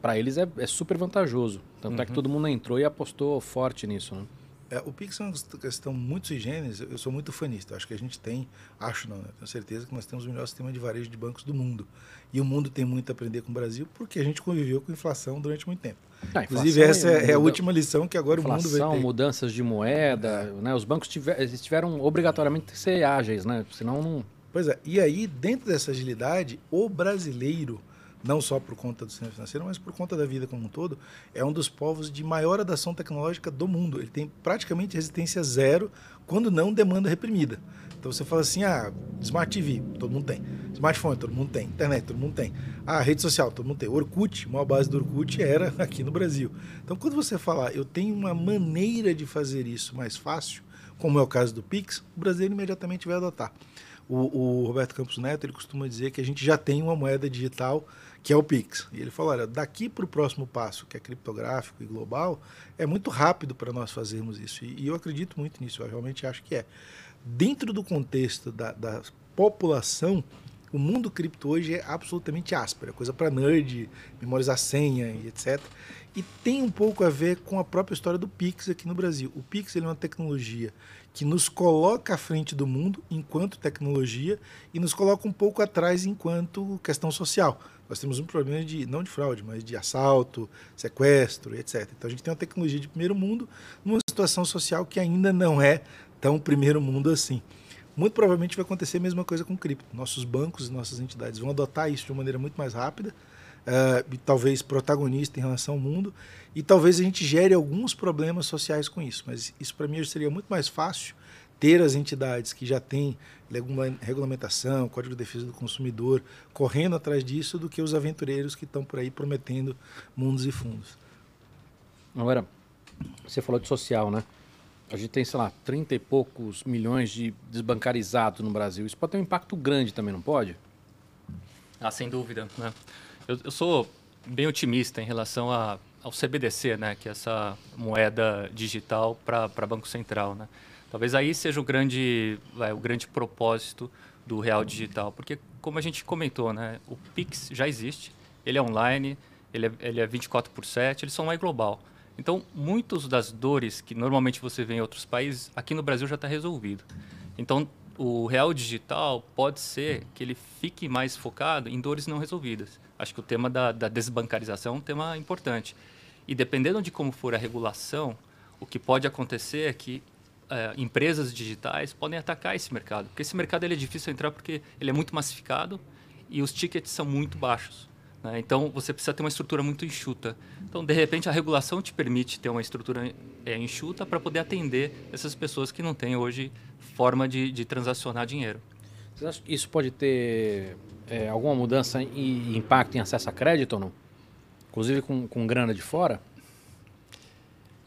para eles é, é, super vantajoso. Tanto uhum. é que todo mundo entrou e apostou forte nisso, né? É, o Pix é uma questão muito sui generis, eu sou muito fanista. Acho que a gente tem, acho não, né? tenho certeza que nós temos o melhor sistema de varejo de bancos do mundo. E o mundo tem muito a aprender com o Brasil porque a gente conviveu com inflação durante muito tempo. Ah, Inclusive, essa é, é, a última lição que agora inflação, o mundo vai ter. mudanças de moeda, é. né? os bancos tiver, tiveram obrigatoriamente que ser ágeis, né? senão não... Pois é, e aí, dentro dessa agilidade, o brasileiro não só por conta do sistema financeiro, mas por conta da vida como um todo, é um dos povos de maior adaptação tecnológica do mundo. Ele tem praticamente resistência zero, quando não demanda reprimida. Então você fala assim, ah, Smart TV, todo mundo tem. Smartphone, todo mundo tem. Internet, todo mundo tem. Ah, rede social, todo mundo tem. Orkut, uma base do Orkut era aqui no Brasil. Então quando você falar, eu tenho uma maneira de fazer isso mais fácil, como é o caso do Pix, o brasileiro imediatamente vai adotar. O, o Roberto Campos Neto ele costuma dizer que a gente já tem uma moeda digital que é o Pix. E ele falou: olha, daqui para o próximo passo, que é criptográfico e global, é muito rápido para nós fazermos isso. E, e, eu acredito muito nisso, eu realmente acho que é. Dentro do contexto da, da população, o mundo cripto hoje é absolutamente áspero, é coisa para nerd, memorizar senha e etc. E tem um pouco a ver com a própria história do Pix aqui no Brasil. O Pix é uma tecnologia que nos coloca à frente do mundo enquanto tecnologia e nos coloca um pouco atrás enquanto questão social. Nós temos um problema de não de fraude, mas de assalto, sequestro, etc. Então a gente tem uma tecnologia de primeiro mundo numa situação social que ainda não é tão primeiro mundo assim. Muito provavelmente vai acontecer a mesma coisa com cripto. Nossos bancos e nossas entidades vão adotar isso de uma maneira muito mais rápida, uh, talvez protagonista em relação ao mundo, e talvez a gente gere alguns problemas sociais com isso. Mas isso para mim seria muito mais fácil ter as entidades que já têm regulamentação, Código de Defesa do Consumidor, correndo atrás disso, do que os aventureiros que estão por aí prometendo mundos e fundos. Agora, você falou de social, né? A gente tem, sei lá, 30 e poucos milhões de desbancarizados no Brasil. Isso pode ter um impacto grande também, não pode? Ah, sem dúvida. Né? Eu, eu sou bem otimista em relação a, ao CBDC, né? que é essa moeda digital para Banco Central. Né? Talvez aí seja o grande, o grande propósito do Real Digital. Porque, como a gente comentou, né? o Pix já existe, ele é online, ele é, ele é 24 por 7, ele só não é global. Então, muitas das dores que normalmente você vê em outros países, aqui no Brasil já está resolvido. Então, o real digital pode ser que ele fique mais focado em dores não resolvidas. Acho que o tema da, da desbancarização é um tema importante. E dependendo de como for a regulação, o que pode acontecer é que é, empresas digitais podem atacar esse mercado. Porque esse mercado ele é difícil entrar porque ele é muito massificado e os tickets são muito baixos. Né? Então, você precisa ter uma estrutura muito enxuta. Então, de repente, a regulação te permite ter uma estrutura é, enxuta para poder atender essas pessoas que não têm hoje forma de, de transacionar dinheiro. Você acha que isso pode ter é, alguma mudança e impacto em acesso a crédito ou não? Inclusive com, com grana de fora?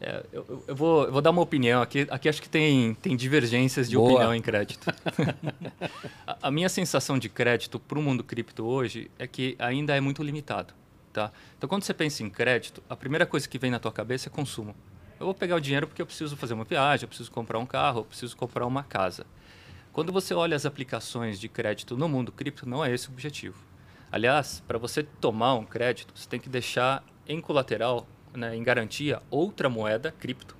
É, eu, eu, vou, eu vou dar uma opinião aqui. Aqui acho que tem, tem divergências de Boa. opinião em crédito. a, a, minha sensação de crédito para o mundo cripto hoje é que ainda é muito limitado. Tá? Então, quando você pensa em crédito, a primeira coisa que vem na tua cabeça é consumo. Eu vou pegar o dinheiro porque eu preciso fazer uma viagem, eu preciso comprar um carro, eu preciso comprar uma casa. Quando você olha as aplicações de crédito no mundo cripto, não é esse o objetivo. Aliás, para você tomar um crédito, você tem que deixar em colateral né, em garantia outra moeda, cripto,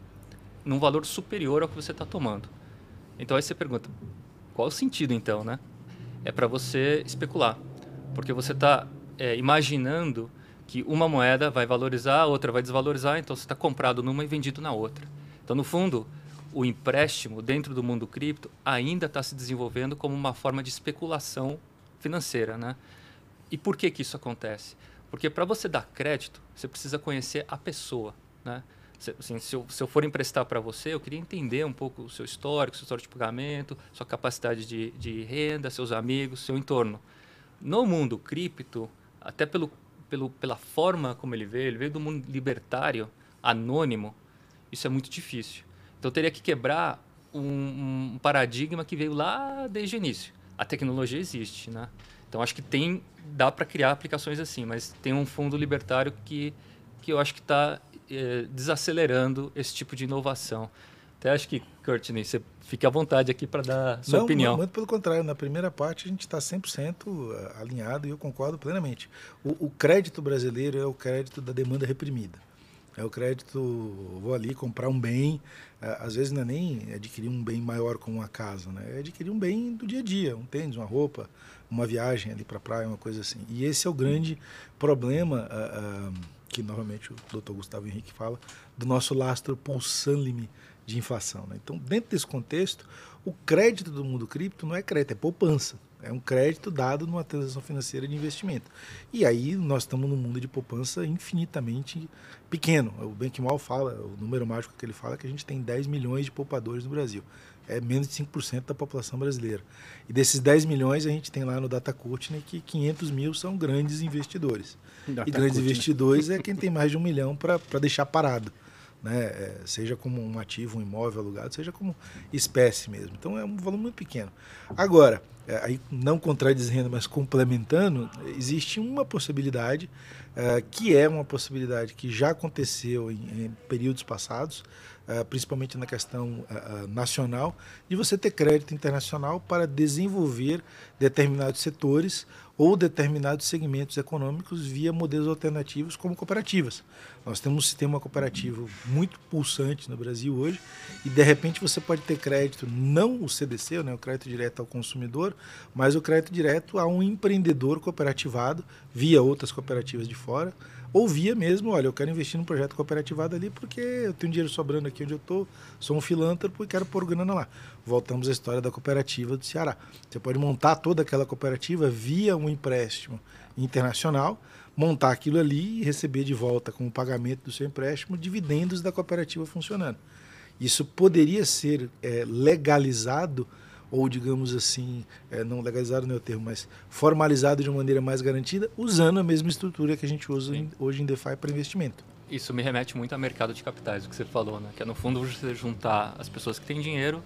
num valor superior ao que você está tomando. Então aí você pergunta, qual o sentido então, né? É para você especular, porque você está é, imaginando que uma moeda vai valorizar, a outra vai desvalorizar, então você está comprado numa e vendido na outra. Então, no fundo, o empréstimo dentro do mundo cripto ainda está se desenvolvendo como uma forma de especulação financeira, né? E por que que isso acontece? Porque para você dar crédito, você precisa conhecer a pessoa, né? Se, assim, se, eu, se eu for emprestar para você, eu queria entender um pouco o seu histórico, seu histórico de pagamento, sua capacidade de, de renda, seus amigos, seu entorno. No mundo cripto, até pelo, pelo, pela forma como ele veio, ele veio do mundo libertário, anônimo, isso é muito difícil. Então, teria que quebrar um, um paradigma que veio lá desde o início. A tecnologia existe, né? Então acho que tem dá para criar aplicações assim, mas tem um fundo libertário que que eu acho que está é, desacelerando esse tipo de inovação. Até acho que, Courtney, você fique à vontade aqui para dar sua não, opinião. Muito pelo contrário, na primeira parte a gente está 100% alinhado e eu concordo plenamente. O, o crédito brasileiro é o crédito da demanda reprimida. É o crédito, vou ali comprar um bem, é, às vezes não é nem adquirir um bem maior como uma casa, né? é adquirir um bem do dia a dia, um tênis, uma roupa, uma viagem ali para a praia, uma coisa assim. E esse é o grande problema uh, uh, que normalmente o Dr. Gustavo Henrique fala do nosso lastro pulsânime de inflação. Né? Então, dentro desse contexto, o crédito do mundo cripto não é crédito, é poupança. É um crédito dado numa transação financeira de investimento. E aí nós estamos num mundo de poupança infinitamente pequeno. O Bankmal fala, o número mágico que ele fala é que a gente tem 10 milhões de poupadores no Brasil. É menos de 5% da população brasileira. E desses 10 milhões, a gente tem lá no Data Courtney que 500 mil são grandes investidores. Data e grandes investidores é quem tem mais de um milhão para deixar parado né? É, seja como um ativo, um imóvel alugado, seja como espécie mesmo. Então é um volume muito pequeno. Agora, é, aí não contradizendo, mas complementando, existe uma possibilidade é, que é uma possibilidade que já aconteceu em, períodos passados, principalmente na questão é, é, nacional, de você ter crédito internacional para desenvolver determinados setores ou determinados segmentos econômicos via modelos alternativos como cooperativas. Nós temos um sistema cooperativo muito pulsante no Brasil hoje e de repente você pode ter crédito não o CDC, né, o crédito direto ao consumidor, mas o crédito direto a um empreendedor cooperativado via outras cooperativas de fora ou via mesmo, olha, eu quero investir num projeto cooperativado ali porque eu tenho dinheiro sobrando aqui onde eu estou, sou um filântropo e quero pôr grana lá. Voltamos à história da cooperativa do Ceará. Você pode montar toda aquela cooperativa via um empréstimo internacional, montar aquilo ali e receber de volta como pagamento do seu empréstimo dividendos da cooperativa funcionando. Isso poderia ser é, legalizado ou digamos assim, é, não legalizado não é o termo, mas formalizado de maneira mais garantida, usando a mesma estrutura que a gente usa em, hoje em DeFi para investimento. Isso me remete muito ao mercado de capitais, o que você falou, né? que é no fundo você juntar as pessoas que têm dinheiro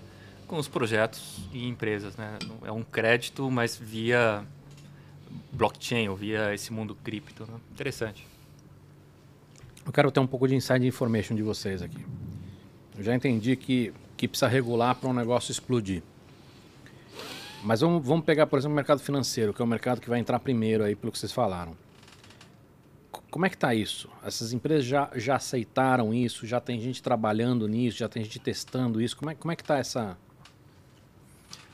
com os projetos e empresas. Né? É um crédito, mas via blockchain ou via esse mundo cripto. Né? Interessante. Eu quero ter um pouco de inside information de vocês aqui. Eu já entendi que, que precisa regular para um negócio explodir. Mas vamos, vamos pegar, por exemplo, o mercado financeiro, que é o mercado que vai entrar primeiro aí, pelo que vocês falaram. Como é que está isso? Essas empresas já, já aceitaram isso? Já tem gente trabalhando nisso? Já tem gente testando isso? Como é, como é que está essa...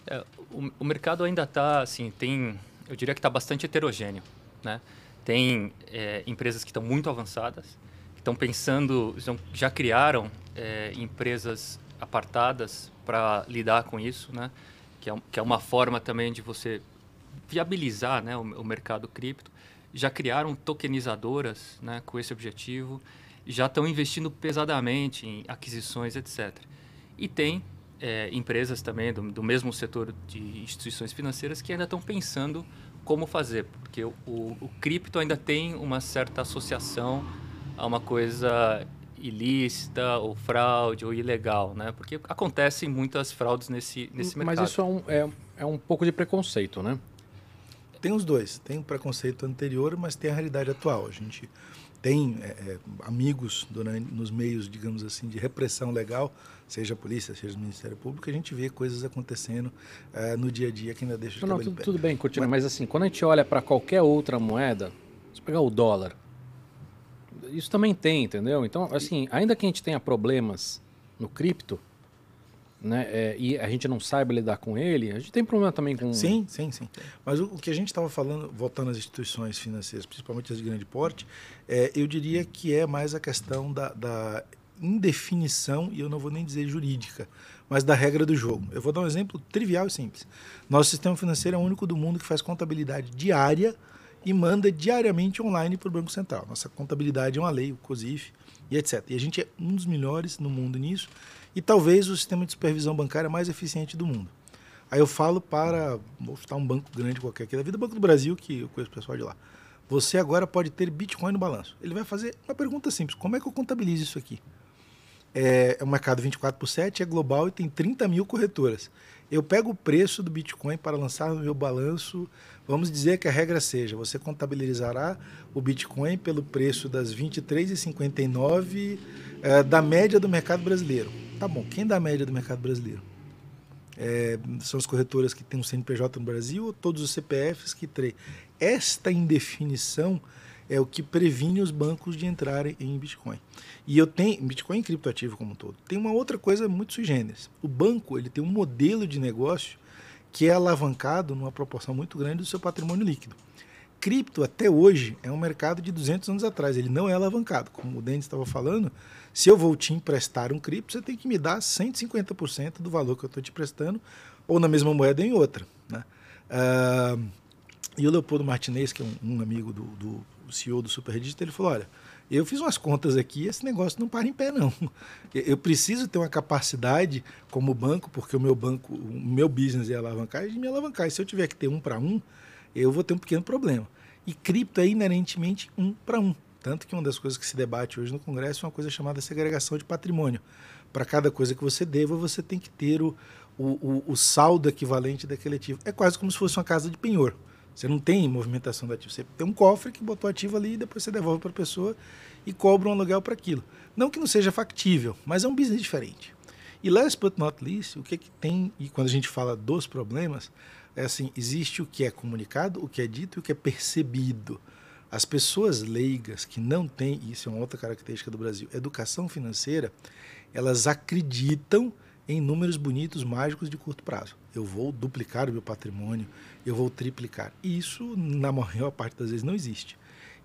É, o, o, mercado ainda está, assim, tem... Eu diria que está bastante heterogêneo, né? Tem é, empresas que estão muito avançadas, que estão pensando, já criaram é, empresas apartadas para lidar com isso, né? Que é, que é uma forma também de você viabilizar né, o, o mercado cripto. Já criaram tokenizadoras né, com esse objetivo, já estão investindo pesadamente em aquisições, etc. E tem é, empresas também do, do, mesmo setor de instituições financeiras que ainda estão pensando como fazer, porque o, o, o cripto ainda tem uma certa associação a uma coisa ilícita ou fraude ou ilegal, né? Porque acontecem muitas fraudes nesse, nesse Mas mercado. Mas isso é um, é, é um pouco de preconceito, né? Tem os dois. Tem o preconceito anterior, mas tem a realidade atual. A gente tem é, é, amigos durante, nos meios, digamos assim, de repressão legal, seja a polícia, seja o Ministério Público, a gente vê coisas acontecendo é, no dia a dia que ainda deixa de Não, não tudo, tudo, bem, Cortina, mas, mas assim, quando a gente olha para qualquer outra moeda, se pegar o dólar, isso também tem, entendeu? Então, assim, ainda que a gente tenha problemas no cripto, né, é, e a gente não saiba lidar com ele, a gente tem problema também com... Sim, sim, sim. Mas o, o que a gente estava falando, voltando às instituições financeiras, principalmente as de grande porte, é, eu diria que é mais a questão da, da indefinição, e eu não vou nem dizer jurídica, mas da regra do jogo. Eu vou dar um exemplo trivial e simples. Nosso sistema financeiro é o único do mundo que faz contabilidade diária e manda diariamente online para o Banco Central. Nossa contabilidade é uma lei, o COSIF e etc. E a gente é um dos melhores no mundo nisso e talvez o sistema de supervisão bancária mais eficiente do mundo. Aí eu falo para, vou citar um banco grande qualquer aqui da vida, Banco do Brasil, que eu conheço o pessoal de lá. Você agora pode ter Bitcoin no balanço. Ele vai fazer uma pergunta simples: como é que eu contabilizo isso aqui? É, é um mercado 24 por 7, é global e tem 30 mil corretoras. Eu pego o preço do Bitcoin para lançar no meu balanço Vamos dizer que a regra seja: você contabilizará o Bitcoin pelo preço das 23,59 é, da média do mercado brasileiro. Tá bom, quem dá a média do mercado brasileiro? É, são as corretoras que têm um CNPJ no Brasil ou todos os CPFs que têm? Esta indefinição é o que previne os bancos de entrarem em Bitcoin. E eu tenho Bitcoin e criptoativo como um todo. Tem uma outra coisa muito sui generis. O banco ele tem um modelo de negócio que é alavancado numa proporção muito grande do seu patrimônio líquido. Cripto, até hoje, é um mercado de 200 anos atrás, ele não é alavancado. Como o Denis estava falando, se eu vou te emprestar um cripto, você tem que me dar 150% do valor que eu estou te prestando, ou na mesma moeda ou em outra. Né? Uh, e o Leopoldo Martinez, que é um, um amigo do, do CEO do Superdigit, ele falou, olha, eu fiz umas contas aqui, esse negócio não para em pé, não. Eu preciso ter uma capacidade como banco, porque o meu banco, o meu business é alavancar, de me alavancar. E se eu tiver que ter um para um, eu vou ter um pequeno problema. E cripto é inerentemente um para um. Tanto que uma das coisas que se debate hoje no Congresso é uma coisa chamada segregação de patrimônio. Para cada coisa que você deva, você tem que ter o, o, o saldo equivalente daquele ativo. É quase como se fosse uma casa de penhor. Você não tem movimentação do ativo. Você tem um cofre que botou ativo ali e depois você devolve para a pessoa e cobra um aluguel para aquilo. Não que não seja factível, mas é um business diferente. E last but not least, o que, é que tem, e quando a gente fala dos problemas, é assim, existe o que é comunicado, o que é dito e o que é percebido. As pessoas leigas que não têm, isso é uma outra característica do Brasil, educação financeira, elas acreditam em números bonitos, mágicos de curto prazo. Eu vou duplicar o meu patrimônio, eu vou triplicar. E isso, na maior parte das vezes, não existe.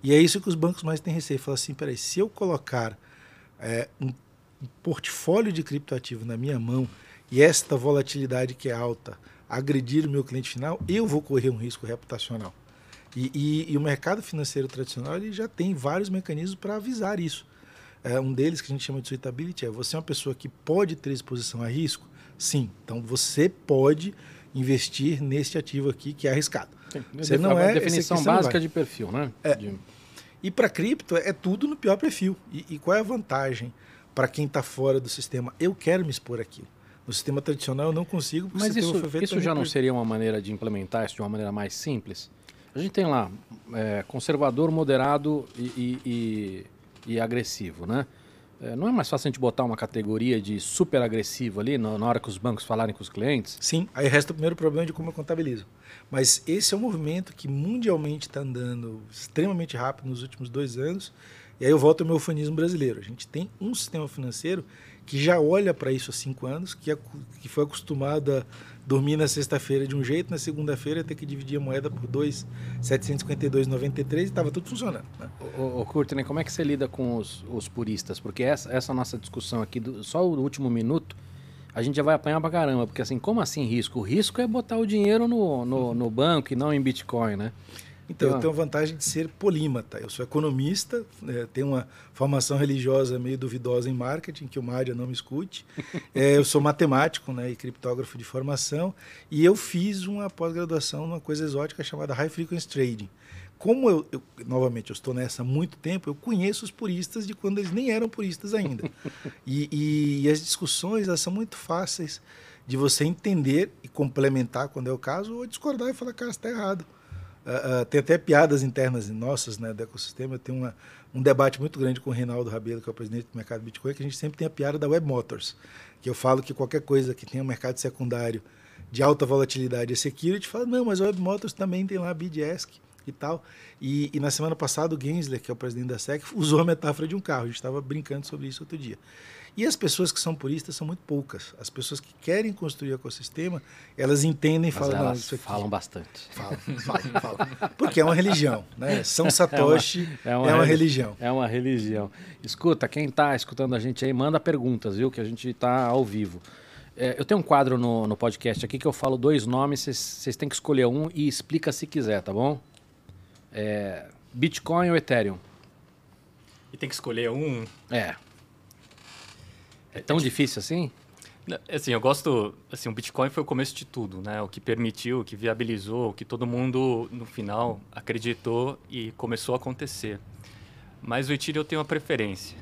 E é isso que os bancos mais têm receio. Falam assim, peraí, se eu colocar é, um portfólio de criptoativo na minha mão e esta volatilidade que é alta agredir o meu cliente final, eu vou correr um risco reputacional. E, e, e o mercado financeiro tradicional ele já tem vários mecanismos para avisar isso. É, um deles que a gente chama de suitability é você é uma pessoa que pode ter exposição a risco? Sim. Então você pode investir neste ativo aqui que é arriscado. Sim, você não é definição básica de perfil, né? É. De... E para cripto é tudo no pior perfil. E, e qual é a vantagem para quem está fora do sistema? Eu quero me expor aquilo. No sistema tradicional eu não consigo. Mas isso, isso já não seria uma maneira de implementar isso de uma maneira mais simples? A gente tem lá é, conservador, moderado e, e, e, e agressivo, né? É, não é mais fácil a gente botar uma categoria de super agressivo ali na, na hora que os bancos falarem com os clientes? Sim, aí resta o primeiro problema de como eu contabilizo. Mas esse é um movimento que mundialmente está andando extremamente rápido nos últimos dois anos. E aí eu volto ao meu fanismo brasileiro. A gente tem um sistema financeiro que já olha para isso há cinco anos, que, é, que foi acostumado a dormir na sexta-feira de um jeito, na segunda-feira ter que dividir a moeda por 2,752,93 e estava tudo funcionando. Né? Ô, ô como é que você lida com os, os puristas? Porque essa, essa nossa discussão aqui, do, só o último minuto, a gente já vai apanhar pra caramba. Porque assim, como assim risco? O risco é botar o dinheiro no, no, no banco e não em Bitcoin, né? Então, eu tenho a vantagem de ser polímata. Eu sou economista, é, tenho uma formação religiosa meio duvidosa em marketing, que o Mário não me escute. É, eu sou matemático né, e criptógrafo de formação. E eu fiz uma pós-graduação numa coisa exótica chamada High Frequency Trading. Como eu, eu, novamente, eu estou nessa há muito tempo, eu conheço os puristas de quando eles nem eram puristas ainda. E, e, e as discussões elas são muito fáceis de você entender e complementar, quando é o caso, ou discordar e falar, cara, está errado. Uh, tem até piadas internas nossas né, do ecossistema. Tenho uma, um debate muito grande com o Reinaldo Rabelo, que é o presidente do mercado Bitcoin, que a gente sempre tem a piada da Web Motors, que eu falo que qualquer coisa que tenha um mercado secundário de alta volatilidade e security, fala, não, mas a Web Motors também tem lá a BidAsk e tal. E, e, na semana passada o Gensler, que é o presidente da SEC, usou a metáfora de um carro. A gente estava brincando sobre isso outro dia. E as pessoas que são puristas são muito poucas. As pessoas que querem construir o ecossistema, elas entendem e falam, elas isso aqui. falam bastante. Falam, falam, falam. Porque é uma religião, né? São Satoshi é uma, é uma, é uma religião. É uma religião. Escuta, quem está escutando a gente aí, manda perguntas, viu? Que a gente está ao vivo. É, eu tenho um quadro no, no podcast aqui que eu falo dois nomes, vocês têm que escolher um e explica se quiser, tá bom? É, Bitcoin ou Ethereum? E tem que escolher um? É. É tão difícil assim? Assim, eu gosto, assim, o Bitcoin foi o começo de tudo, né? O que permitiu, o que viabilizou, o que todo mundo no final acreditou e começou a acontecer. Mas o Ethereum eu tenho uma preferência,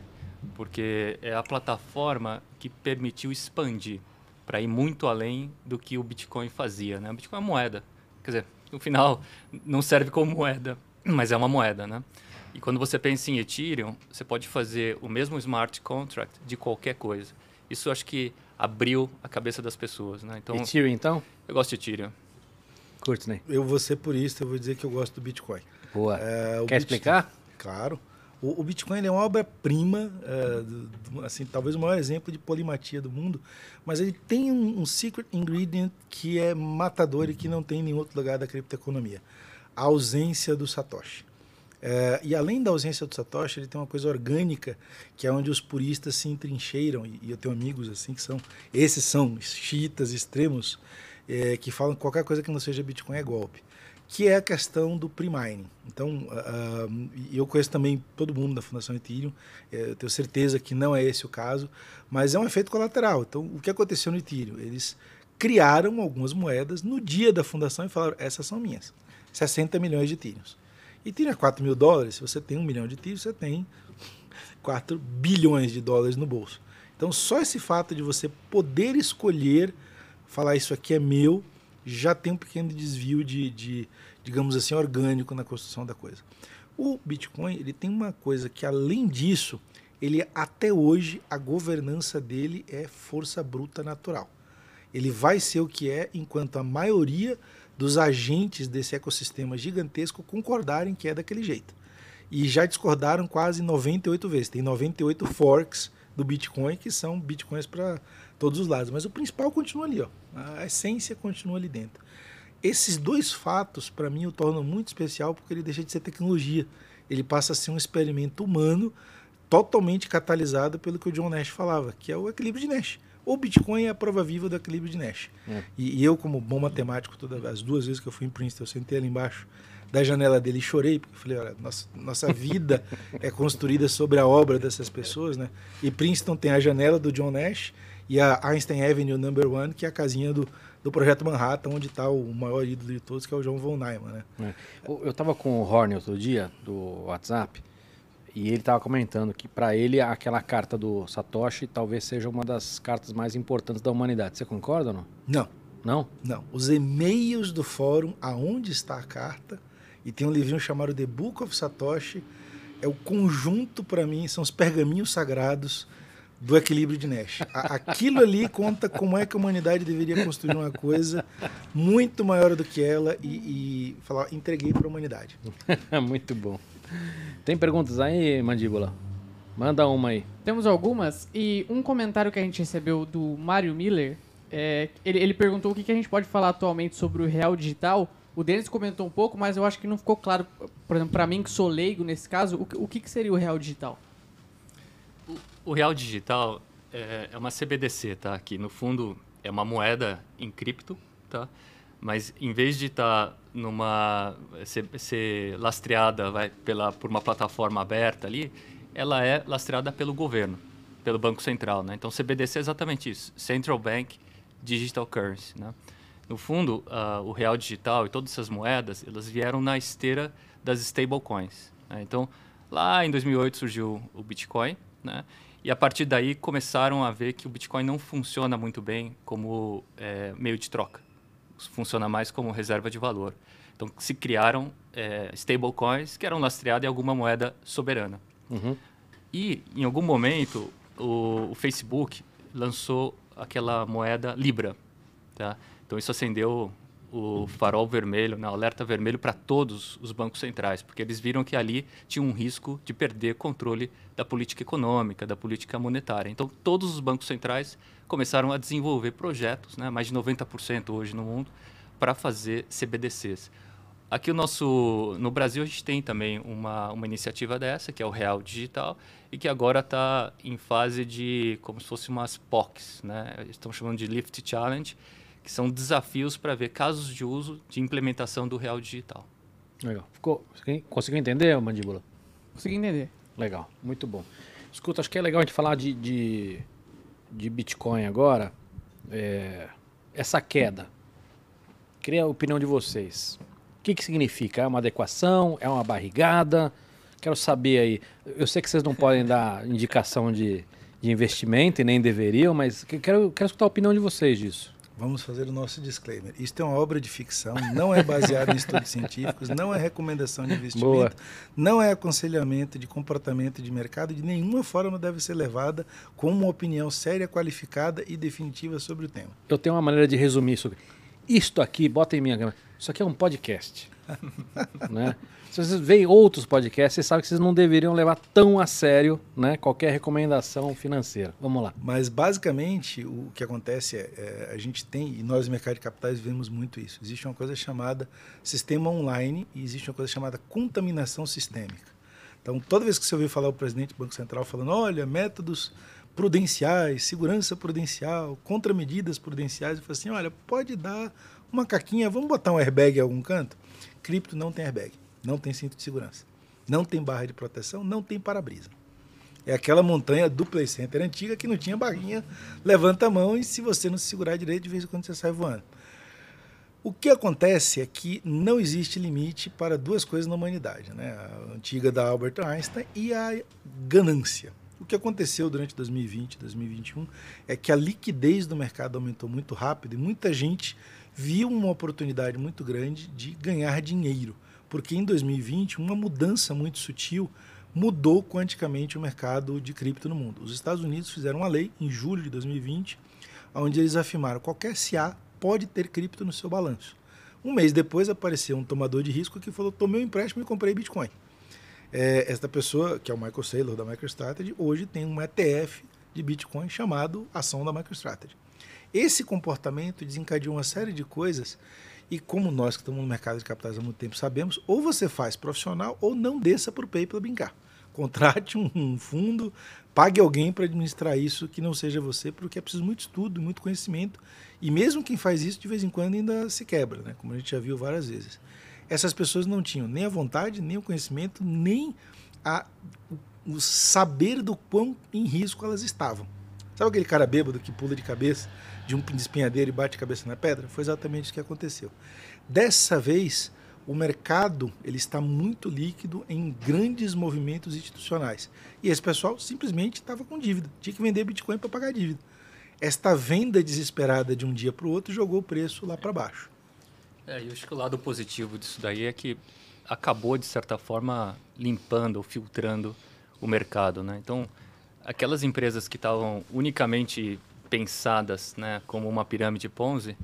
porque é a plataforma que permitiu expandir para ir muito além do que o Bitcoin fazia, né? O Bitcoin é uma moeda. Quer dizer, no final não serve como moeda, mas é uma moeda, né? E quando você pensa em Ethereum, você pode fazer o mesmo smart contract de qualquer coisa. Isso acho que abriu a cabeça das pessoas, né? Então, Ethereum, então? Eu gosto de Ethereum. Curte, né? Eu vou ser por isso, eu vou dizer que eu gosto do Bitcoin. Boa. É, Quer Bitcoin, explicar? Claro. O, o Bitcoin é uma obra-prima, é, assim, talvez o maior exemplo de polimatia do mundo, mas ele tem um, um secret ingredient que é matador e que não tem em nenhum outro lugar da criptoeconomia. A ausência do Satoshi. É, e além da ausência do Satoshi, ele tem uma coisa orgânica, que é onde os puristas se entrincheiram, e, e eu tenho amigos assim que são, esses são xiitas extremos, é, que falam que qualquer coisa que não seja Bitcoin é golpe, que é a questão do pre-mining. Então, uh, eu conheço também todo mundo da Fundação Ethereum, é, eu tenho certeza que não é esse o caso, mas é um efeito colateral. Então, o que aconteceu no Ethereum? Eles criaram algumas moedas no dia da fundação e falaram, essas são minhas, 60 milhões de Ethereums. E tira 4 mil dólares, se você tem um milhão de tiros, você tem 4 bilhões de dólares no bolso. Então, só esse fato de você poder escolher falar isso aqui é meu, já tem um pequeno desvio de, de digamos assim, orgânico na construção da coisa. O Bitcoin ele tem uma coisa que, além disso, ele até hoje a governança dele é força bruta natural. Ele vai ser o que é enquanto a maioria dos agentes desse ecossistema gigantesco concordarem que é daquele jeito. E já discordaram quase 98 vezes. Tem 98 forks do Bitcoin que são bitcoins para todos os lados, mas o principal continua ali, ó. A essência continua ali dentro. Esses dois fatos, para mim, o tornam muito especial porque ele deixa de ser tecnologia. Ele passa a ser um experimento humano totalmente catalisado pelo que o John Nash falava, que é o equilíbrio de Nash. O Bitcoin é a prova viva do equilíbrio de Nash. É. E, e, eu, como bom matemático, todas as duas vezes que eu fui em Princeton, eu sentei ali embaixo da janela dele e chorei, porque eu falei, olha, nossa, nossa vida é construída sobre a obra dessas pessoas, né? E Princeton tem a janela do John Nash e a Einstein Avenue Number One, que é a casinha do, do projeto Manhattan, onde está o maior ídolo de todos, que é o John von Neumann. Né? É. Eu estava com o Horn outro dia, do WhatsApp, e ele estava comentando que para ele aquela carta do Satoshi talvez seja uma das cartas mais importantes da humanidade. Você concorda ou não? Não. Não? Não. Os e-mails do fórum, aonde está a carta, e tem um livrinho chamado The Book of Satoshi, é o conjunto, para mim, são os pergaminhos sagrados do equilíbrio de Nash. Aquilo ali conta como é que a humanidade deveria construir uma coisa muito maior do que ela e, e falar, entreguei para a humanidade. muito bom. Tem perguntas aí, Mandíbula? Manda uma aí. Temos algumas. E um comentário que a gente recebeu do Mário Miller, é, ele, ele perguntou o que, que a gente pode falar atualmente sobre o real digital. O Denis comentou um pouco, mas eu acho que não ficou claro, por exemplo, para mim que sou leigo nesse caso, o, o que, que seria o real digital? O real digital é, é uma CBDC, tá? Que no fundo é uma moeda em cripto, tá? Mas em vez de estar tá numa ser, ser, lastreada vai, pela, por uma plataforma aberta ali, ela é lastreada pelo governo, pelo Banco Central, né? Então CBDC é exatamente isso, Central Bank Digital Currency, né? No fundo, uh, o real digital e todas essas moedas, elas vieram na esteira das stablecoins. Né? Então, lá em 2008 surgiu o Bitcoin, né? E a partir daí começaram a ver que o Bitcoin não funciona muito bem como é, meio de troca. Funciona mais como reserva de valor. Então se criaram é, stablecoins que eram lastreadas em alguma moeda soberana. Uhum. E em algum momento o, o, Facebook lançou aquela moeda Libra. Tá? Então isso acendeu o farol vermelho, né, o alerta vermelho para todos os bancos centrais, porque eles viram que ali tinha um risco de perder controle da política econômica, da política monetária. Então, todos os bancos centrais começaram a desenvolver projetos, né, mais de 90% hoje no mundo, para fazer CBDCs. Aqui o nosso, no Brasil a gente tem também uma, uma iniciativa dessa, que é o Real Digital, e que agora está em fase de, como se fosse umas POCs, né? Estão chamando de Lift Challenge, que são desafios para ver casos de uso de implementação do real digital. Legal. Ficou, conseguiu entender, Mandíbula? Consegui entender. Legal, muito bom. Escuta, acho que é legal a gente falar de, de, de Bitcoin agora. É, essa queda. Queria a opinião de vocês. O que, que significa? É uma adequação? É uma barrigada? Quero saber aí. Eu sei que vocês não podem dar indicação de, de investimento e nem deveriam, mas quero, quero escutar a opinião de vocês disso. Vamos fazer o nosso disclaimer. Isto é uma obra de ficção, não é baseado em estudos científicos, não é recomendação de investimento, Boa. não é aconselhamento de comportamento de mercado, de nenhuma forma deve ser levada como uma opinião séria, qualificada e definitiva sobre o tema. Eu tenho uma maneira de resumir isso. Isto aqui, bota em minha câmera, isso aqui é um podcast. né? Se vocês veem outros podcasts, vocês sabem que vocês não deveriam levar tão a sério né, qualquer recomendação financeira. Vamos lá. Mas, basicamente, o que acontece é, é a gente tem, e nós, no mercado de capitais, vemos muito isso. Existe uma coisa chamada sistema online e existe uma coisa chamada contaminação sistêmica. Então, toda vez que você ouvir falar o presidente do Banco Central falando, olha, métodos prudenciais, segurança prudencial, contramedidas prudenciais, eu falo assim, olha, pode dar uma caquinha, vamos botar um airbag em algum canto? Cripto não tem airbag não tem cinto de segurança. Não tem barra de proteção, não tem para-brisa. É aquela montanha do Play Center antiga que não tinha barrinha, levanta a mão e se você não se segurar direito, de vez em quando você sai voando. O que acontece é que não existe limite para duas coisas na humanidade, né? a antiga da Albert Einstein e a ganância. O que aconteceu durante 2020 2021 é que a liquidez do mercado aumentou muito rápido e muita gente viu uma oportunidade muito grande de ganhar dinheiro. Porque em 2020, uma mudança muito sutil mudou quanticamente o mercado de cripto no mundo. Os Estados Unidos fizeram uma lei em julho de 2020, onde eles afirmaram que qualquer SA pode ter cripto no seu balanço. Um mês depois apareceu um tomador de risco que falou: tomei um empréstimo e comprei Bitcoin. É, esta pessoa, que é o Michael Saylor da MicroStrategy, hoje tem um ETF de Bitcoin chamado Ação da MicroStrategy. Esse comportamento desencadeou uma série de coisas e como nós que estamos no mercado de capitais há muito tempo sabemos, ou você faz profissional ou não desça para o PayPal brincar. Contrate um fundo, pague alguém para administrar isso que não seja você, porque é preciso muito estudo, muito conhecimento. E mesmo quem faz isso, de vez em quando ainda se quebra, né? como a gente já viu várias vezes essas pessoas não tinham nem a vontade, nem o conhecimento, nem a, o saber do quão em risco elas estavam. Sabe aquele cara bêbado que pula de cabeça de um espinhadeiro e bate a cabeça na pedra? Foi exatamente isso que aconteceu. Dessa vez, o mercado ele está muito líquido em grandes movimentos institucionais. E esse pessoal simplesmente estava com dívida, tinha que vender Bitcoin para pagar dívida. Esta venda desesperada de um dia para o outro jogou o preço lá para baixo. É, eu acho que o lado positivo disso daí é que acabou, de certa forma, limpando ou filtrando o mercado. Né? Então, aquelas empresas que estavam unicamente pensadas né, como uma pirâmide Ponzi,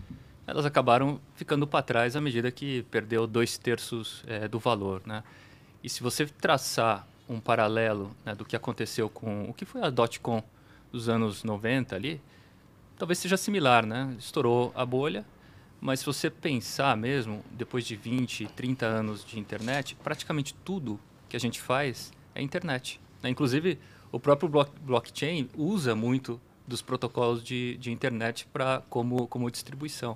elas acabaram ficando para trás à medida que perdeu dois terços é, do valor. Né? E se você traçar um paralelo né, do que aconteceu com o que foi a dot-com dos anos 90 ali, talvez seja similar, né? Estourou a bolha, mas se você pensar mesmo, depois de 20, 30 anos de internet, praticamente tudo que a gente faz é internet. Né? Inclusive, o próprio block, blockchain usa muito dos protocolos de, de internet pra, como, como distribuição.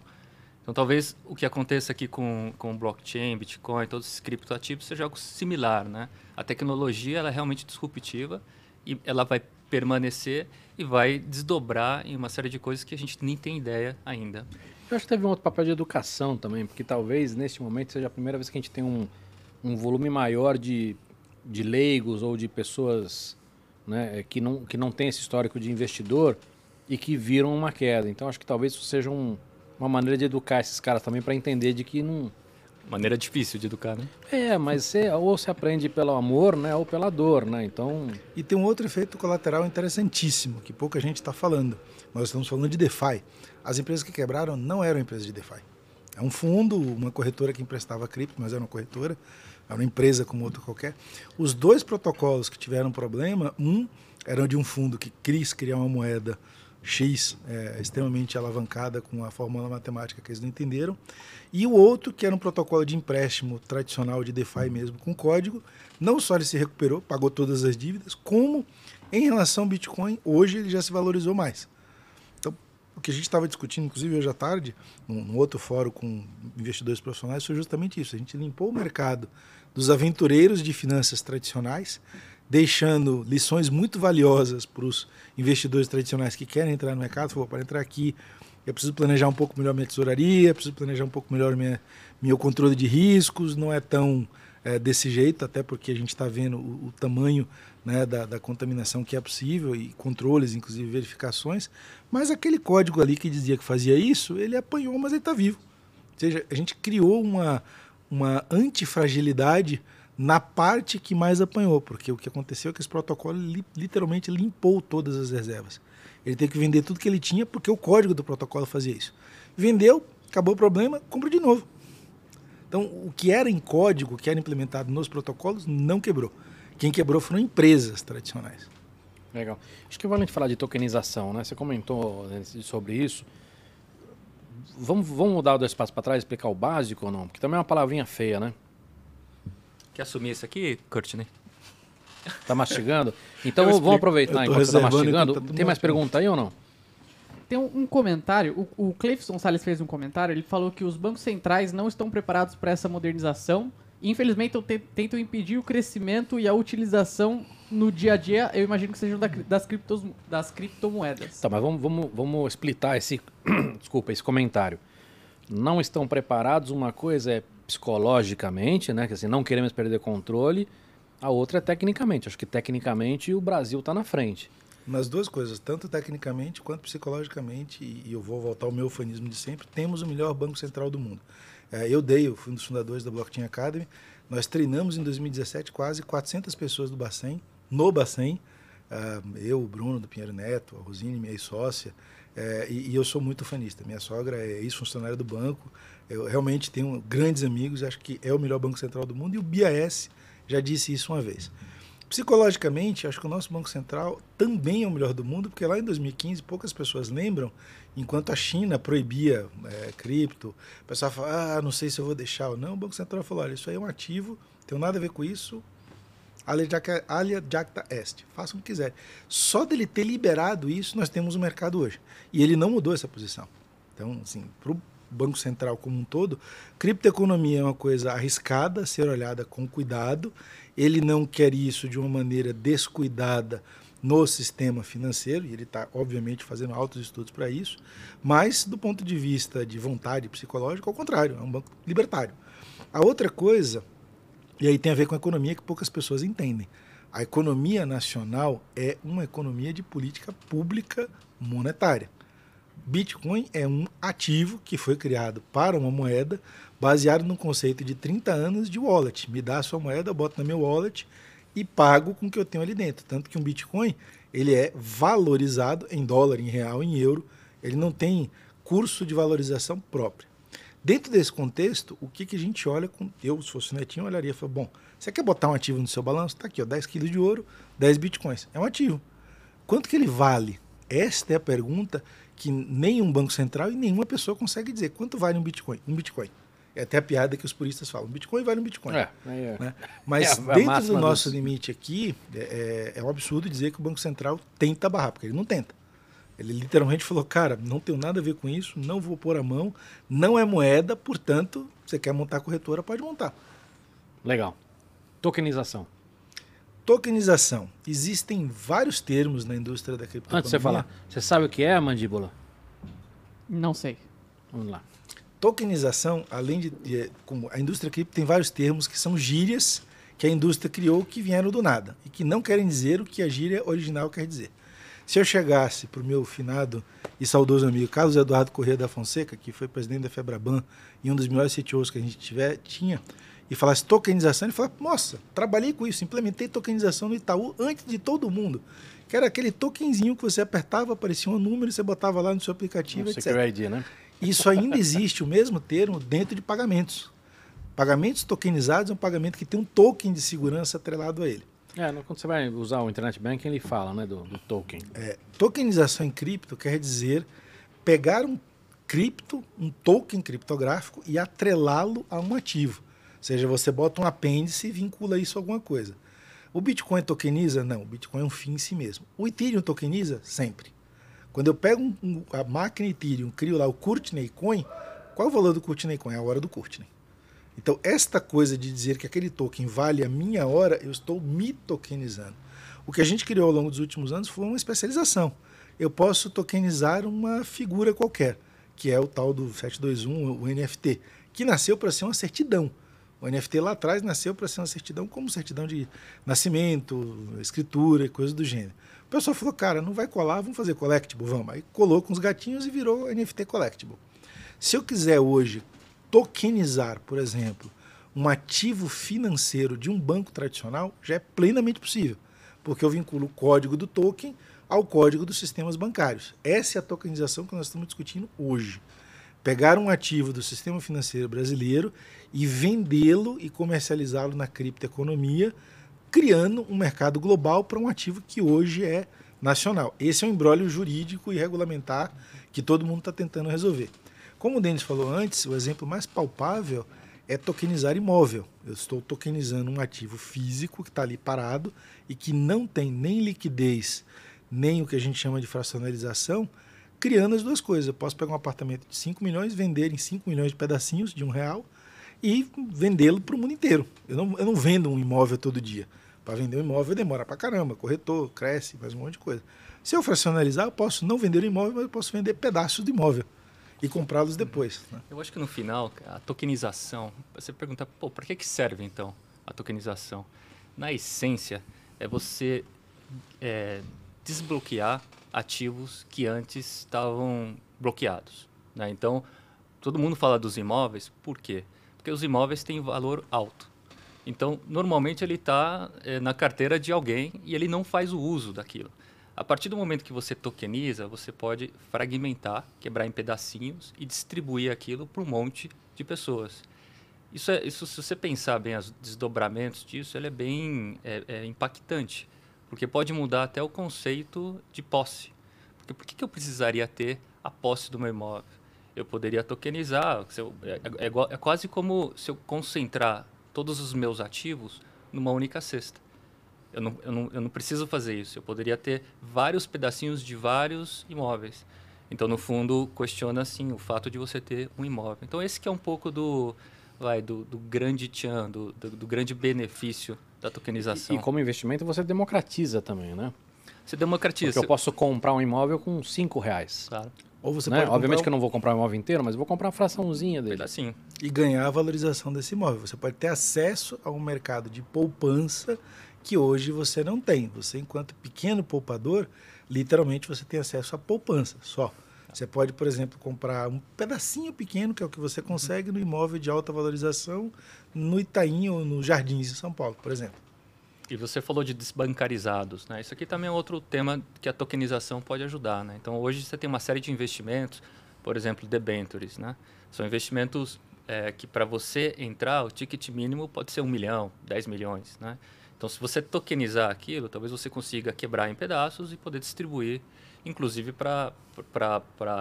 Então, talvez o que aconteça aqui com, com blockchain, Bitcoin, todos esses criptoativos seja algo similar. Né? A tecnologia ela é realmente disruptiva e ela vai permanecer e vai desdobrar em uma série de coisas que a gente nem tem ideia ainda. Eu acho que teve um outro papel de educação também, porque talvez neste momento seja a primeira vez que a gente tem um, um volume maior de, de leigos ou de pessoas né, que, não, que não tem esse histórico de investidor e que viram uma queda. Então acho que talvez isso seja um, uma maneira de educar esses caras também para entender de que não. Maneira difícil de educar, né? É, mas você, ou se aprende pelo amor, né, ou pela dor, né? Então. E tem um outro efeito colateral interessantíssimo que pouca gente está falando. Nós estamos falando de DeFi. As empresas que quebraram não eram empresas de DeFi. É um fundo, uma corretora que emprestava cripto, mas era uma corretora, era uma empresa como outra qualquer. Os dois protocolos que tiveram problema, um era de um fundo que quis criar uma moeda X é, extremamente alavancada com a fórmula matemática que eles não entenderam, e o outro que era um protocolo de empréstimo tradicional de DeFi mesmo com código, não só ele se recuperou, pagou todas as dívidas, como em relação ao Bitcoin, hoje ele já se valorizou mais o que a gente estava discutindo, inclusive hoje à tarde, num, outro fórum com investidores profissionais, foi justamente isso. A gente limpou o mercado dos aventureiros de finanças tradicionais, deixando lições muito valiosas para os investidores tradicionais que querem entrar no mercado. Falou, para entrar aqui, eu preciso planejar um pouco melhor minha tesouraria, preciso planejar um pouco melhor minha, meu controle de riscos, não é tão é, desse jeito, até porque a gente está vendo o, o tamanho né, da, da, contaminação que é possível e controles, inclusive verificações. Mas aquele código ali que dizia que fazia isso, ele apanhou, mas ele está vivo. Ou seja, a gente criou uma, uma antifragilidade na parte que mais apanhou, porque o que aconteceu é que esse protocolo li, literalmente limpou todas as reservas. Ele teve que vender tudo que ele tinha porque o código do protocolo fazia isso. Vendeu, acabou o problema, compra de novo. Então, o que era em código, o que era implementado nos protocolos, não quebrou. Quem quebrou foram empresas tradicionais. Legal. Acho que vale a gente falar de tokenização, né? Você comentou né, sobre isso. Vamos, vamos mudar o espaço para trás, explicar o básico ou não? Porque também é uma palavrinha feia, né? Quer assumir isso aqui, Courtney? Tá mastigando? Então vamos aproveitar enquanto você tá mastigando. Tem mais pergunta aí ou não? Tem um, um comentário, o, o Cleifson Salles fez um comentário, ele falou que os bancos centrais não estão preparados para essa modernização infelizmente tentam impedir o crescimento e a utilização no dia a dia, eu imagino que sejam das, criptos, das criptomoedas. Tá, mas vamos, vamos, vamos explitar esse, desculpa, esse comentário. Não estão preparados, uma coisa é psicologicamente, né, que assim, não queremos perder controle, A outra é tecnicamente. Acho que tecnicamente o Brasil está na frente. Nas duas coisas, tanto tecnicamente quanto psicologicamente, e eu vou voltar ao meu fanismo de sempre, temos o melhor Banco Central do mundo. É, eu dei, eu fui um dos fundadores da Blockchain Academy, nós treinamos em 2017 quase 400 pessoas do Bacen, no Bacen, uh, eu, o Bruno do Pinheiro Neto, a Rosine, minha sócia, é, e, e, eu sou muito fanista. Minha sogra é ex-funcionária do banco, eu realmente tenho grandes amigos, acho que é o melhor Banco Central do mundo, e o BAS já disse isso uma vez. Psicologicamente, acho que o nosso Banco Central também é o melhor do mundo, porque lá em 2015 poucas pessoas lembram, enquanto a China proibia é, cripto, o pessoal fala, ah, não sei se eu vou deixar ou não. O Banco Central falou, olha, isso aí é um ativo, tem nada a ver com isso, alia jacta est, façam o que quiserem. Só dele ter liberado isso, nós temos o um mercado hoje. E ele não mudou essa posição. Então, assim, para o Banco Central como um todo, criptoeconomia é uma coisa arriscada, ser olhada com cuidado, ele não quer isso de uma maneira descuidada no sistema financeiro, e ele está, obviamente, fazendo altos estudos para isso, mas do ponto de vista de vontade psicológica, ao contrário, é um banco libertário. A outra coisa, e aí tem a ver com a economia que poucas pessoas entendem. A economia nacional é uma economia de política pública monetária. Bitcoin é um ativo que foi criado para uma moeda baseado no conceito de 30 anos de wallet. Me dá a sua moeda, eu boto na meu wallet e pago com o que eu tenho ali dentro. Tanto que um Bitcoin ele é valorizado em dólar, em real, em euro. Ele não tem curso de valorização próprio. Dentro desse contexto, o que, que a gente olha com. Eu, se fosse netinho, olharia e falaria: bom, você quer botar um ativo no seu balanço? Está aqui, ó, 10 quilos de ouro, 10 bitcoins. É um ativo. Quanto que ele vale? Esta é a pergunta que nenhum banco central e nenhuma pessoa consegue dizer. Quanto vale um bitcoin? Um bitcoin. É até a piada que os puristas falam. Bitcoin vale um Bitcoin. É, é. Né? Mas é, dentro do nosso dos... limite aqui, é, é, é, um absurdo dizer que o Banco Central tenta barrar, porque ele não tenta. Ele literalmente falou, cara, não tenho nada a ver com isso, não vou pôr a mão, não é moeda, portanto, você quer montar corretora, pode montar. Legal. Tokenização. Tokenização. Existem vários termos na indústria da criptoeconomia. Antes de você falar, você sabe o que é a mandíbula? Não sei. Vamos lá. Tokenização, além de, de a indústria cripto tem vários termos que são gírias que a indústria criou que vieram do nada e que não querem dizer o que a gíria original quer dizer. Se eu chegasse para o meu finado e saudoso amigo Carlos Eduardo Corrêa da Fonseca, que foi presidente da Febraban e um dos melhores CTOs que a gente tiver, tinha, e falasse tokenização, ele falasse, nossa, trabalhei com isso, implementei tokenização no Itaú antes de todo mundo. Que era aquele tokenzinho que você apertava, aparecia um número, você botava lá no seu aplicativo, etc. Security ID, né? Isso ainda existe, o mesmo termo, dentro de pagamentos. Pagamentos tokenizados é um pagamento que tem um token de segurança atrelado a ele. É, quando você vai usar o Internet Banking, ele fala né, do, do token. É, tokenização em cripto quer dizer pegar um cripto, um token criptográfico e atrelá-lo a um ativo. Ou seja, você bota um apêndice e vincula isso a alguma coisa. O Bitcoin tokeniza? Não, o Bitcoin é um fim em si mesmo. O Ethereum tokeniza? Sempre. Quando eu pego um, um, a máquina Ethereum, crio lá o Courtney Coin, qual é o valor do Courtney Coin? É a hora do Courtney. Então, esta coisa de dizer que aquele token vale a minha hora, eu estou me tokenizando. O que a gente criou ao longo dos últimos anos foi uma especialização. Eu posso tokenizar uma figura qualquer, que é o tal do 721, o NFT, que nasceu para ser uma certidão. O NFT lá atrás nasceu para ser uma certidão como certidão de nascimento, escritura e coisas do gênero pessoal falou, cara, não vai colar, vamos fazer collectible, vamos. Aí colou com os gatinhos e virou NFT collectible. Se eu quiser hoje tokenizar, por exemplo, um ativo financeiro de um banco tradicional, já é plenamente possível, porque eu vinculo o código do token ao código dos sistemas bancários. Essa é a tokenização que nós estamos discutindo hoje. Pegar um ativo do sistema financeiro brasileiro e vendê-lo e comercializá-lo na criptoeconomia criando um mercado global para um ativo que hoje é nacional. Esse é um embrólio jurídico e regulamentar que todo mundo está tentando resolver. Como o Denis falou antes, o exemplo mais palpável é tokenizar imóvel. Eu estou tokenizando um ativo físico que está ali parado e que não tem nem liquidez, nem o que a gente chama de fracionalização, criando as duas coisas. Eu posso pegar um apartamento de 5 milhões, vender em 5 milhões de pedacinhos de um real e vendê-lo para o mundo inteiro. Eu não, eu não vendo um imóvel todo dia. Para vender um imóvel demora para caramba, corretor, cresce, faz um monte de coisa. Se eu fracionalizar, eu posso não vender o imóvel, mas eu posso vender pedaços de imóvel e comprá-los depois. Né? Eu acho que no final, a tokenização, você pergunta, pô, para que, que serve então a tokenização? na essência, é você é, desbloquear ativos que antes estavam bloqueados. Né? Então, todo mundo fala dos imóveis, por quê? Porque os imóveis têm valor alto. Então, normalmente ele está é, na carteira de alguém e ele não faz o uso daquilo. A partir do momento que você tokeniza, você pode fragmentar, quebrar em pedacinhos e distribuir aquilo para um monte de pessoas. Isso, é, isso, se você pensar bem os desdobramentos disso, ele é bem é, é impactante, porque pode mudar até o conceito de posse. Porque por que, eu precisaria ter a posse do meu imóvel? Eu poderia tokenizar, eu, é, é, é quase como se eu concentrar todos os meus ativos numa única cesta. Eu não, eu, não, eu não preciso fazer isso. Eu poderia ter vários pedacinhos de vários imóveis. Então, no fundo, questiona assim o fato de você ter um imóvel. Então, esse que é um pouco do, vai, do, do grande tchan, do, do, do, grande benefício da tokenização. E, e, como investimento você democratiza também, né? Você democratiza. Porque eu posso comprar um imóvel com cinco reais. Claro. Ou você né? Obviamente um... que eu não vou comprar o imóvel inteiro, mas eu vou comprar uma fraçãozinha dele. Assim. E ganhar a valorização desse imóvel. Você pode ter acesso a um mercado de poupança que hoje você não tem. Você, enquanto pequeno poupador, literalmente você tem acesso à poupança só. Você pode, por exemplo, comprar um pedacinho pequeno, que é o que você consegue no imóvel de alta valorização, no Itaim ou no Jardins de São Paulo, por exemplo. E você falou de desbancarizados, né? Isso aqui também é outro tema que a tokenização pode ajudar, né? Então, hoje você tem uma série de investimentos, por exemplo, debentures, né? São investimentos é, que para você entrar, o ticket mínimo pode ser um milhão, 10 milhões, né? Então, se você tokenizar aquilo, talvez você consiga quebrar em pedaços e poder distribuir, inclusive para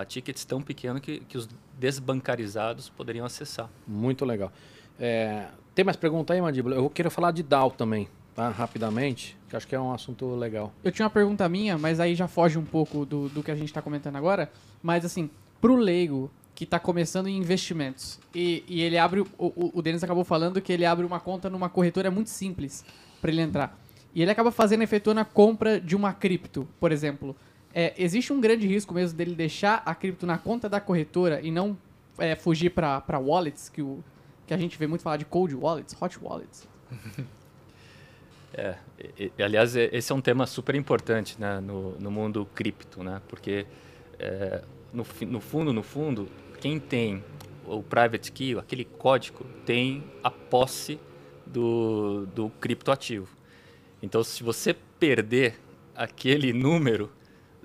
tickets tão pequenos que, que os desbancarizados poderiam acessar. Muito legal. É, tem mais pergunta aí, Mandíbula? Eu quero falar de DAO também tá? rapidamente, que acho que é um assunto legal. Eu tinha uma pergunta minha, mas aí já foge um pouco do, do que a gente está comentando agora. Mas assim, pro leigo que está começando em investimentos e, e ele abre, o, o, o Denis acabou falando que ele abre uma conta numa corretora muito simples para ele entrar. E ele acaba fazendo, efetuando a compra de uma cripto, por exemplo. É, existe um grande risco mesmo dele deixar a cripto na conta da corretora e não é, fugir para wallets, que, o, que a gente vê muito falar de cold wallets, hot wallets. É, e, e, aliás, esse é um tema super importante né, no, no mundo cripto, né? Porque é, no, no fundo, no fundo, quem tem o private key, aquele código, tem a posse do, do criptoativo. Então, se você perder aquele número,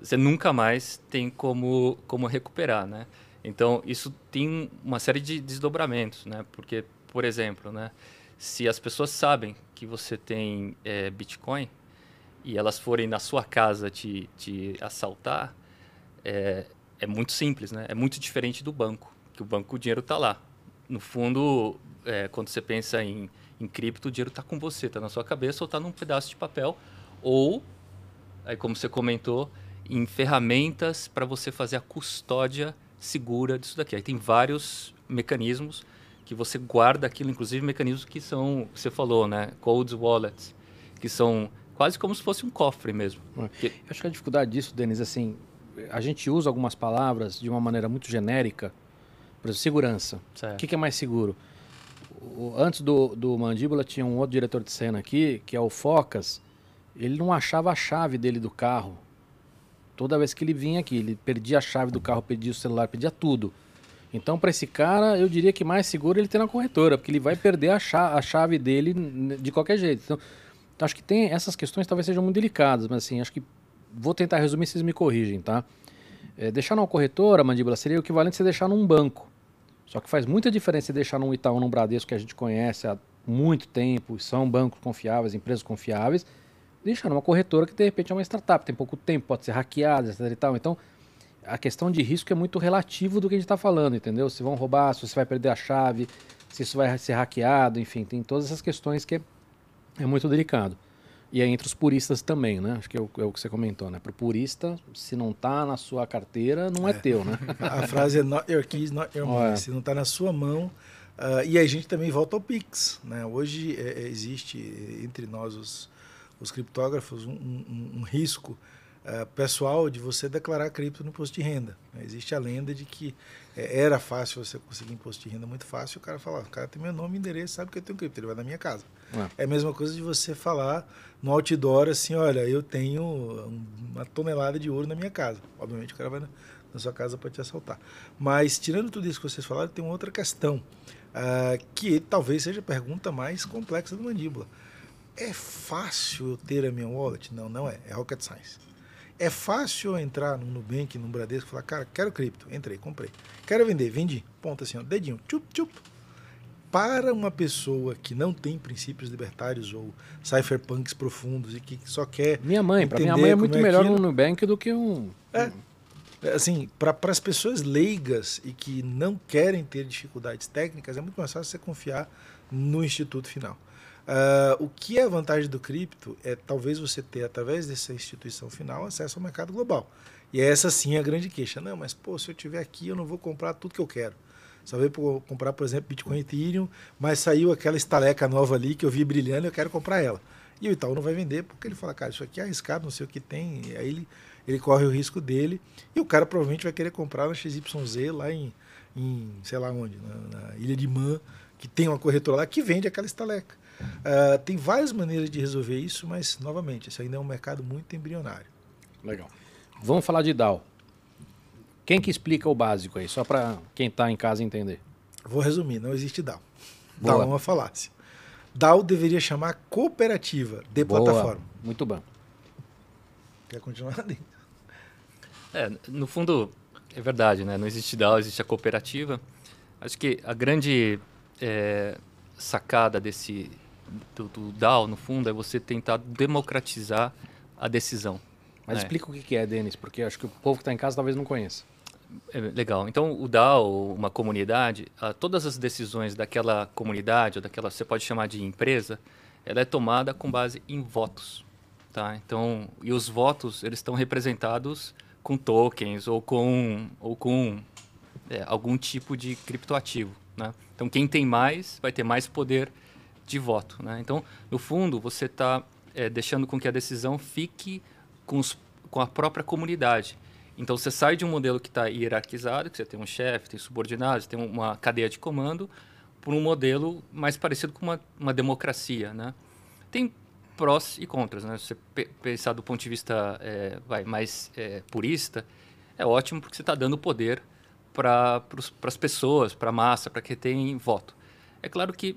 você nunca mais tem como, como recuperar, né? Então, isso tem uma série de desdobramentos, né? Porque, por exemplo, né? Se as pessoas sabem que você tem é, Bitcoin e elas forem na sua casa te, te assaltar, é, é muito simples, né? É muito diferente do banco, que o banco o dinheiro está lá. No fundo, é, quando você pensa em, em cripto, o dinheiro está com você, está na sua cabeça ou está num pedaço de papel, ou, aí como você comentou, em ferramentas para você fazer a custódia segura disso daqui. Aí tem vários mecanismos que você guarda aquilo, inclusive mecanismos que são, você falou, né, cold wallets, que são quase como se fosse um cofre mesmo. É. Que... acho que a dificuldade disso, Denis, assim, a gente usa algumas palavras de uma maneira muito genérica, por exemplo, segurança. Certo. O que, que é mais seguro? O, antes do, do Mandíbula tinha um outro diretor de cena aqui, que é o Focas, ele não achava a chave dele do carro. Toda vez que ele vinha aqui, ele perdia a chave do carro, perdia o celular, perdia tudo. Então, para esse cara, eu diria que mais seguro ele ter na corretora, porque ele vai perder a, chave, a chave dele de qualquer jeito. Então, então, acho que tem essas questões talvez sejam muito delicadas, mas assim, acho que vou tentar resumir, vocês me corrigem, tá? É, deixar numa corretora, mandíbula, seria o equivalente a você deixar num banco. Só que faz muita diferença deixar num Itaú, num Bradesco que a gente conhece há muito tempo, são bancos confiáveis, empresas confiáveis, deixar numa corretora que de repente é uma startup, tem pouco tempo, pode ser hackeada, etc e tal. Então, a questão de risco é muito relativo do que a gente está falando, entendeu? Se vão roubar, se você vai perder a chave, se isso vai ser hackeado, enfim, tem todas essas questões que é, é muito delicado. E é entre os puristas também, né? Acho que é o, é o que você comentou, né? Para o purista, se não está na sua carteira, não é, é, teu, né? A frase é not your keys, not your money. Se não está na sua mão. Uh, e a gente também volta ao Pix, né? Hoje é, é, existe entre nós, os, os criptógrafos, um, um, um risco uh, pessoal de você declarar cripto no imposto de renda. Né? Existe a lenda de que é, era fácil você conseguir imposto de renda muito fácil. O cara fala, o cara tem meu nome e endereço, sabe que eu tenho cripto, ele vai na minha casa. É. é a mesma coisa de você falar no outdoor assim, olha, eu tenho uma tonelada de ouro na minha casa. Obviamente o cara vai na, na sua casa para te assaltar. Mas tirando tudo isso que vocês falaram, tem uma outra questão, uh, que talvez seja a pergunta mais complexa do mandíbula. É fácil eu ter a minha wallet? Não, não é. É rocket science. É fácil eu entrar no Nubank, no Bradesco e falar, cara, quero cripto. Entrei, comprei. Quero vender, vendi. Ponto assim, ó, dedinho, tchup, tchup. Para uma pessoa que não tem princípios libertários ou cypherpunks profundos e que só quer. Minha mãe, para minha mãe é muito é melhor aquilo. um Nubank do que um. É. Assim, para as pessoas leigas e que não querem ter dificuldades técnicas, é muito mais fácil você confiar no instituto final. Uh, o que é a vantagem do cripto é talvez você ter, através dessa instituição final, acesso ao mercado global. E essa sim é a grande queixa. Não, mas pô, se eu tiver aqui, eu não vou comprar tudo que eu quero. Só veio comprar, por exemplo, Bitcoin e Ethereum, mas saiu aquela estaleca nova ali que eu vi brilhando e eu quero comprar ela. E o Itaú não vai vender porque ele fala, cara, isso aqui é arriscado, não sei o que tem. E aí ele, ele corre o risco dele. E o cara provavelmente vai querer comprar na XYZ lá em, em sei lá onde, na, na Ilha de Man, que tem uma corretora lá que vende aquela estaleca. Uh, tem várias maneiras de resolver isso, mas, novamente, isso ainda é um mercado muito embrionário. Legal. Vamos falar de DAO. Quem que explica o básico aí, só para quem está em casa entender? Vou resumir, não existe DAO. Boa. DAO é uma falácia. DAO deveria chamar cooperativa de Boa. plataforma. Muito bom. Quer continuar? É, no fundo, é verdade, né? Não existe DAO, existe a cooperativa. Acho que a grande é, sacada desse, do, do DAO, no fundo, é você tentar democratizar a decisão. Mas é. explica o que é, Denis, porque acho que o povo que está em casa talvez não conheça. É, legal. Então, o DAO, uma comunidade, todas as decisões daquela comunidade, ou daquela, você pode chamar de empresa, ela é tomada com base em votos. Tá? Então, e os votos, eles estão representados com tokens ou com, ou com é, algum tipo de criptoativo. Né? Então, quem tem mais vai ter mais poder de voto. Né? Então, no fundo, você está é, deixando com que a decisão fique com, os, com a própria comunidade. Então, você sai de um modelo que está hierarquizado, que você tem um chefe, tem subordinados, tem uma cadeia de comando, para um modelo mais parecido com uma, uma democracia. Né? Tem prós e contras. Né? Se você pensar do ponto de vista é, vai, mais é, purista, é ótimo porque você está dando poder para as pessoas, para a massa, para que tem voto. É claro que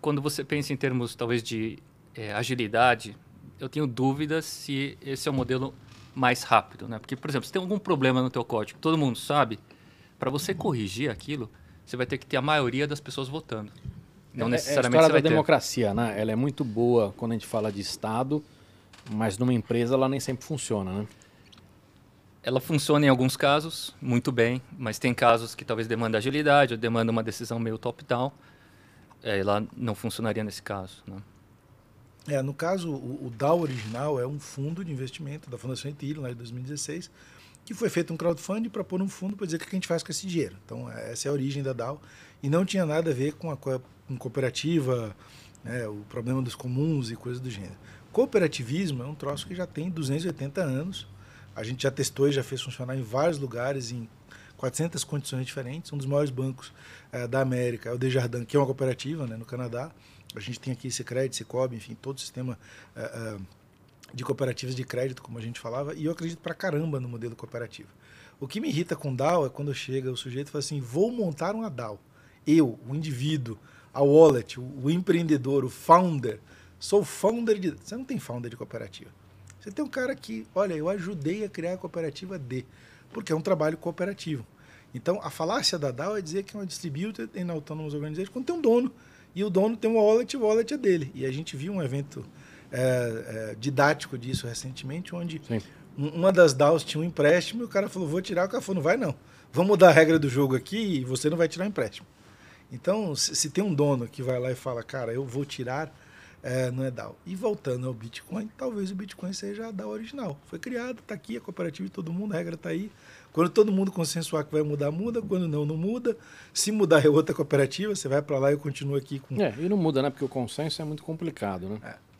quando você pensa em termos talvez de é, agilidade, eu tenho dúvidas se esse é o modelo mais rápido, né? Porque, por exemplo, se tem algum problema no teu código, todo mundo sabe, para você corrigir aquilo, você vai ter que ter a maioria das pessoas votando. Não é, necessariamente é a história da democracia, né? Ela é muito boa quando a gente fala de Estado, mas numa empresa ela nem sempre funciona, né? ela funciona em alguns casos muito bem, mas tem casos que talvez demanda agilidade ou demanda uma decisão meio top-down. É, ela não funcionaria nesse caso. Né? É, no caso, o, o, DAO original é um fundo de investimento da Fundação Ethereum, lá de 2016, que foi feito um crowdfunding para pôr um fundo para dizer o que a gente faz com esse dinheiro. Então, é, essa é a origem da DAO. E não tinha nada a ver com a com cooperativa, né, o problema dos comuns e coisas do gênero. Cooperativismo é um troço que já tem 280 anos a gente já testou e já fez funcionar em vários lugares, em 400 condições diferentes. Um dos maiores bancos é, da América é o Desjardins, que é uma cooperativa né, no Canadá. A gente tem aqui Sicredi, Cicobi, enfim, todo o sistema é, de cooperativas de crédito, como a gente falava, e eu acredito pra caramba no modelo cooperativo. O que me irrita com DAO é quando chega o sujeito e fala assim, vou montar uma DAO. Eu, o indivíduo, a wallet, o, o empreendedor, o founder, sou founder de... Você não tem founder de cooperativa. Você tem um cara que, olha, eu ajudei a criar a cooperativa D, porque é um trabalho cooperativo. Então, a falácia da DAO é dizer que é uma distributed in autonomous organization quando tem um dono. E o dono tem uma wallet, o wallet é dele. E a gente viu um evento é, é, didático disso recentemente, onde um, uma das DAOs tinha um empréstimo e o cara falou, vou tirar, o cara falou, não vai não. Vamos mudar a regra do jogo aqui e você não vai tirar o empréstimo. Então, se, se tem um dono que vai lá e fala, cara, eu vou tirar é, não é DAO. E voltando ao Bitcoin, talvez o Bitcoin seja a DAO original. Foi criado, está aqui, a cooperativa de todo mundo, a regra está aí. Quando todo mundo consensuar que vai mudar, muda. Quando não, não muda. Se mudar é outra cooperativa, você vai para lá e eu continuo aqui com. É, e não muda, né? Porque o consenso é muito complicado, né? É.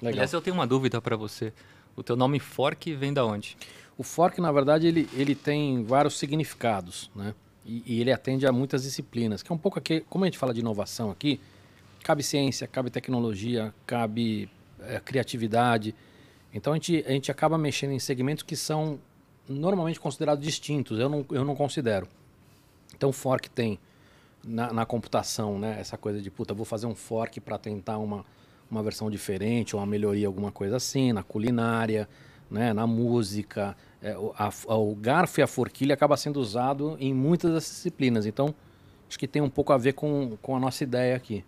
Legal. Aliás, eu tenho uma dúvida para você. O teu nome fork vem da onde? O fork, na verdade, ele, ele tem vários significados, né? E, e ele atende a muitas disciplinas, que é um pouco aqui, como a gente fala de inovação aqui, cabe ciência, cabe tecnologia, cabe é, criatividade. Então a gente, a gente acaba mexendo em segmentos que são normalmente considerados distintos. Eu não, eu não considero. Então, fork tem na, na computação, né? Essa coisa de, puta, vou fazer um fork para tentar uma, uma versão diferente, ou uma melhoria, alguma coisa assim. Na culinária, né? na música. É, o, a, o garfo e a forquilha acaba sendo usado em muitas das disciplinas. Então, acho que tem um pouco a ver com, com a nossa ideia aqui.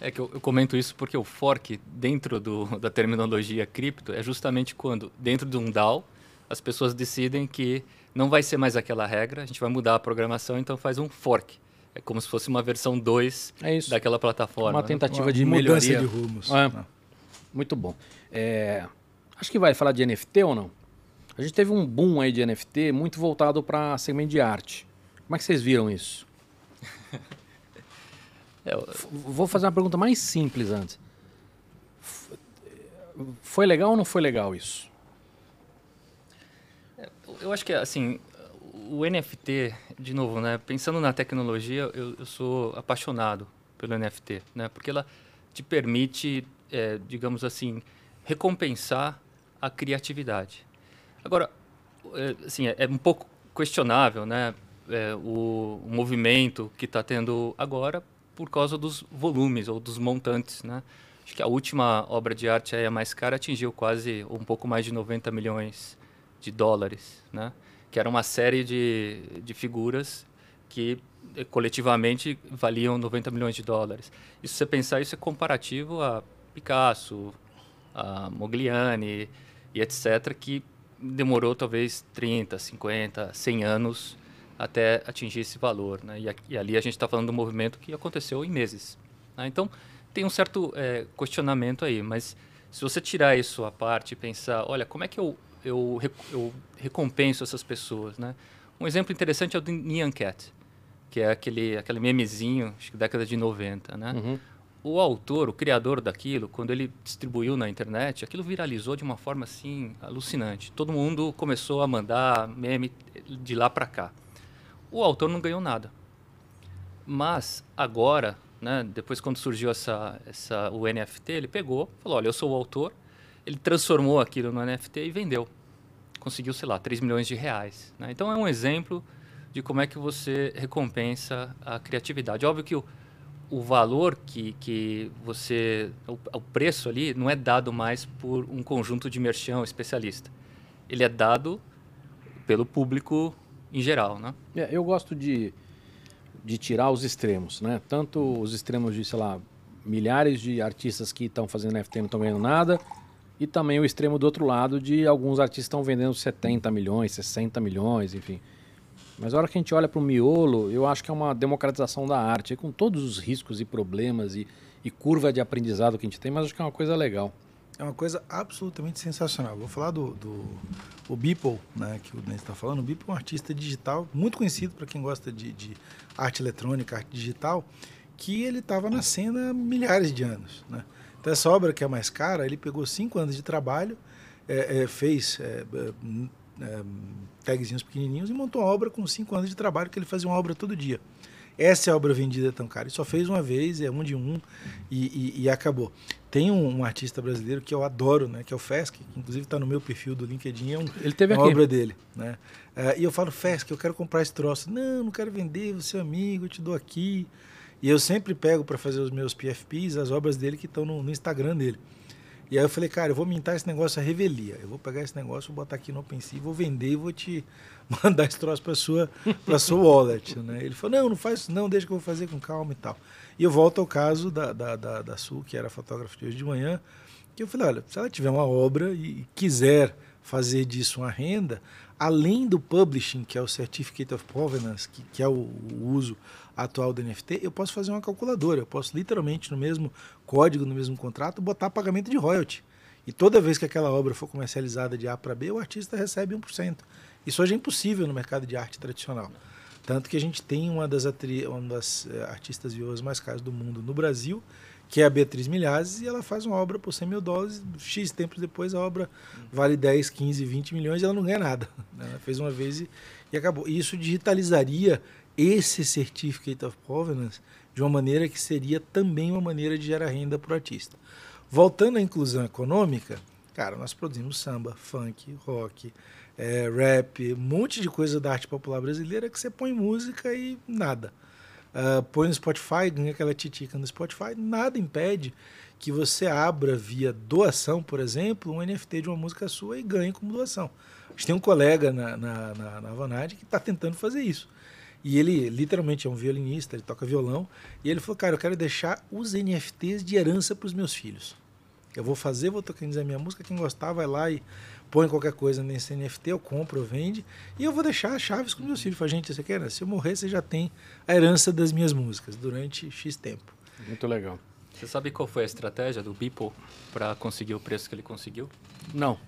É que eu, eu, comento isso porque o fork, dentro do, da terminologia cripto, é justamente quando, dentro de um DAO, as pessoas decidem que não vai ser mais aquela regra, a gente vai mudar a programação, então faz um fork. É como se fosse uma versão 2 é daquela plataforma. Uma né? tentativa né? de uma melhoria. de rumos. É. Muito bom. É, acho que vai falar de NFT ou não? A gente teve um boom aí de NFT muito voltado para segmento de arte. Como é que vocês viram isso? Eu... Vou fazer uma pergunta mais simples antes. Foi legal ou não foi legal isso? É, eu acho que assim, o NFT, de novo, né, pensando na tecnologia, eu, eu sou apaixonado pelo NFT, né, porque ela te permite, é, digamos assim, recompensar a criatividade. Agora, é, assim, é, é um pouco questionável, né, é, o, o, movimento que está tendo agora por causa dos volumes ou dos montantes, né? Acho que a última obra de arte a mais cara atingiu quase um pouco mais de 90 milhões de dólares, né? que era uma série de, de figuras que eh, coletivamente valiam 90 milhões de dólares. E se você pensar, isso é comparativo a Picasso, a Mogliani e etc., que demorou talvez 30, 50, 100 anos até atingir esse valor. Né? E, e ali a gente está falando de um movimento que aconteceu em meses. Né? Então, tem um certo é, questionamento aí, mas se você tirar isso à parte e pensar, olha, como é que eu eu, eu recompenso essas pessoas, né? Um exemplo interessante é o do Nyan Cat, que é aquele, aquele memezinho, acho que década de 90, né? Uhum. O autor, o criador daquilo, quando ele distribuiu na internet, aquilo viralizou de uma forma assim alucinante. Todo mundo começou a mandar meme de lá para cá. O autor não ganhou nada. Mas agora, né, depois quando surgiu essa, essa, o NFT, ele pegou, falou: olha, eu sou o autor, ele transformou aquilo no NFT e vendeu. Conseguiu, sei lá, 3 milhões de reais. Né? Então é um exemplo de como é que você recompensa a criatividade. Óbvio que o, o valor que, que você. O, o, preço ali não é dado mais por um conjunto de merchão especialista. Ele é dado pelo público em geral. Né? É, eu gosto de, de tirar os extremos, né? Tanto os extremos de, sei lá, milhares de artistas que estão fazendo NFT e não estão ganhando nada, e também o extremo do outro lado de alguns artistas estão vendendo 70 milhões, 60 milhões, enfim. Mas a hora que a gente olha para o miolo, eu acho que é uma democratização da arte, com todos os riscos e problemas e, e curva de aprendizado que a gente tem, mas acho que é uma coisa legal. É uma coisa absolutamente sensacional. Vou falar do, do o Beeple, né, que o Denis está falando. O Beeple é um artista digital muito conhecido para quem gosta de, de, arte eletrônica, arte digital, que ele estava na cena há milhares de anos. Né? Então, essa obra que é mais cara, ele pegou cinco anos de trabalho, é, é, fez é, é, é, tagzinhos pequenininhos e montou uma obra com cinco anos de trabalho, que ele fazia uma obra todo dia. Essa é a obra vendida tão cara. Ele só fez uma vez, é um de um, e, e, e acabou. Tem um, um, artista brasileiro que eu adoro, né, que é o Fesc, que inclusive está no meu perfil do LinkedIn, é um, ele teve uma aqui. obra dele. Né? Uh, e eu falo, Fesc, eu quero comprar esse troço. Não, não quero vender, você é amigo, eu te dou aqui. E eu sempre pego para fazer os meus PFPs as obras dele que estão no, no, Instagram dele. E aí eu falei, cara, eu vou mintar esse negócio a revelia. Eu vou pegar esse negócio, vou botar aqui no OpenSea, vou vender e vou te mandar esse troço para sua para sua wallet, né? Ele falou, não, não faz isso não, deixa que eu vou fazer com calma e tal. E eu volto ao caso da, da, da, da Su, que era fotógrafa de hoje de manhã, que eu falei, olha, se ela tiver uma obra e quiser fazer disso uma renda, além do publishing, que é o Certificate of Provenance, que, que é o, o, uso atual do NFT, eu posso fazer uma calculadora. Eu posso literalmente, no mesmo código, no mesmo contrato, botar pagamento de royalty. E toda vez que aquela obra for comercializada de A para B, o artista recebe 1%. Isso hoje é impossível no mercado de arte tradicional. Tanto que a gente tem uma das, uma das uh, artistas vivas mais caras do mundo no Brasil, que é a Beatriz Milhazes, e ela faz uma obra por 100 mil dólares, X tempos depois a obra vale 10, 15, 20 milhões e ela não ganha nada. Ela fez uma vez e, e acabou. E isso digitalizaria esse Certificate of Provenance de uma maneira que seria também uma maneira de gerar renda para o artista. Voltando à inclusão econômica, cara, nós produzimos samba, funk, rock, é, rap, um monte de coisa da arte popular brasileira que você põe música e nada. Uh, põe no Spotify, ganha aquela titica no Spotify, nada impede que você abra via doação, por exemplo, um NFT de uma música sua e ganhe como doação. A gente tem um colega na, na, na, na Vanad que está tentando fazer isso. E ele literalmente é um violinista, ele toca violão. E ele falou, cara, eu quero deixar os NFTs de herança para os meus filhos. Eu vou fazer, vou a minha música, quem gostar vai lá e põe qualquer coisa nesse NFT, eu compro, eu vende, e eu vou deixar as chaves com meus filhos. Fala, gente, você quer? Se eu morrer, você já tem a herança das minhas músicas durante X tempo. Muito legal. Você sabe qual foi a estratégia do Beeple para conseguir o preço que ele conseguiu? Não.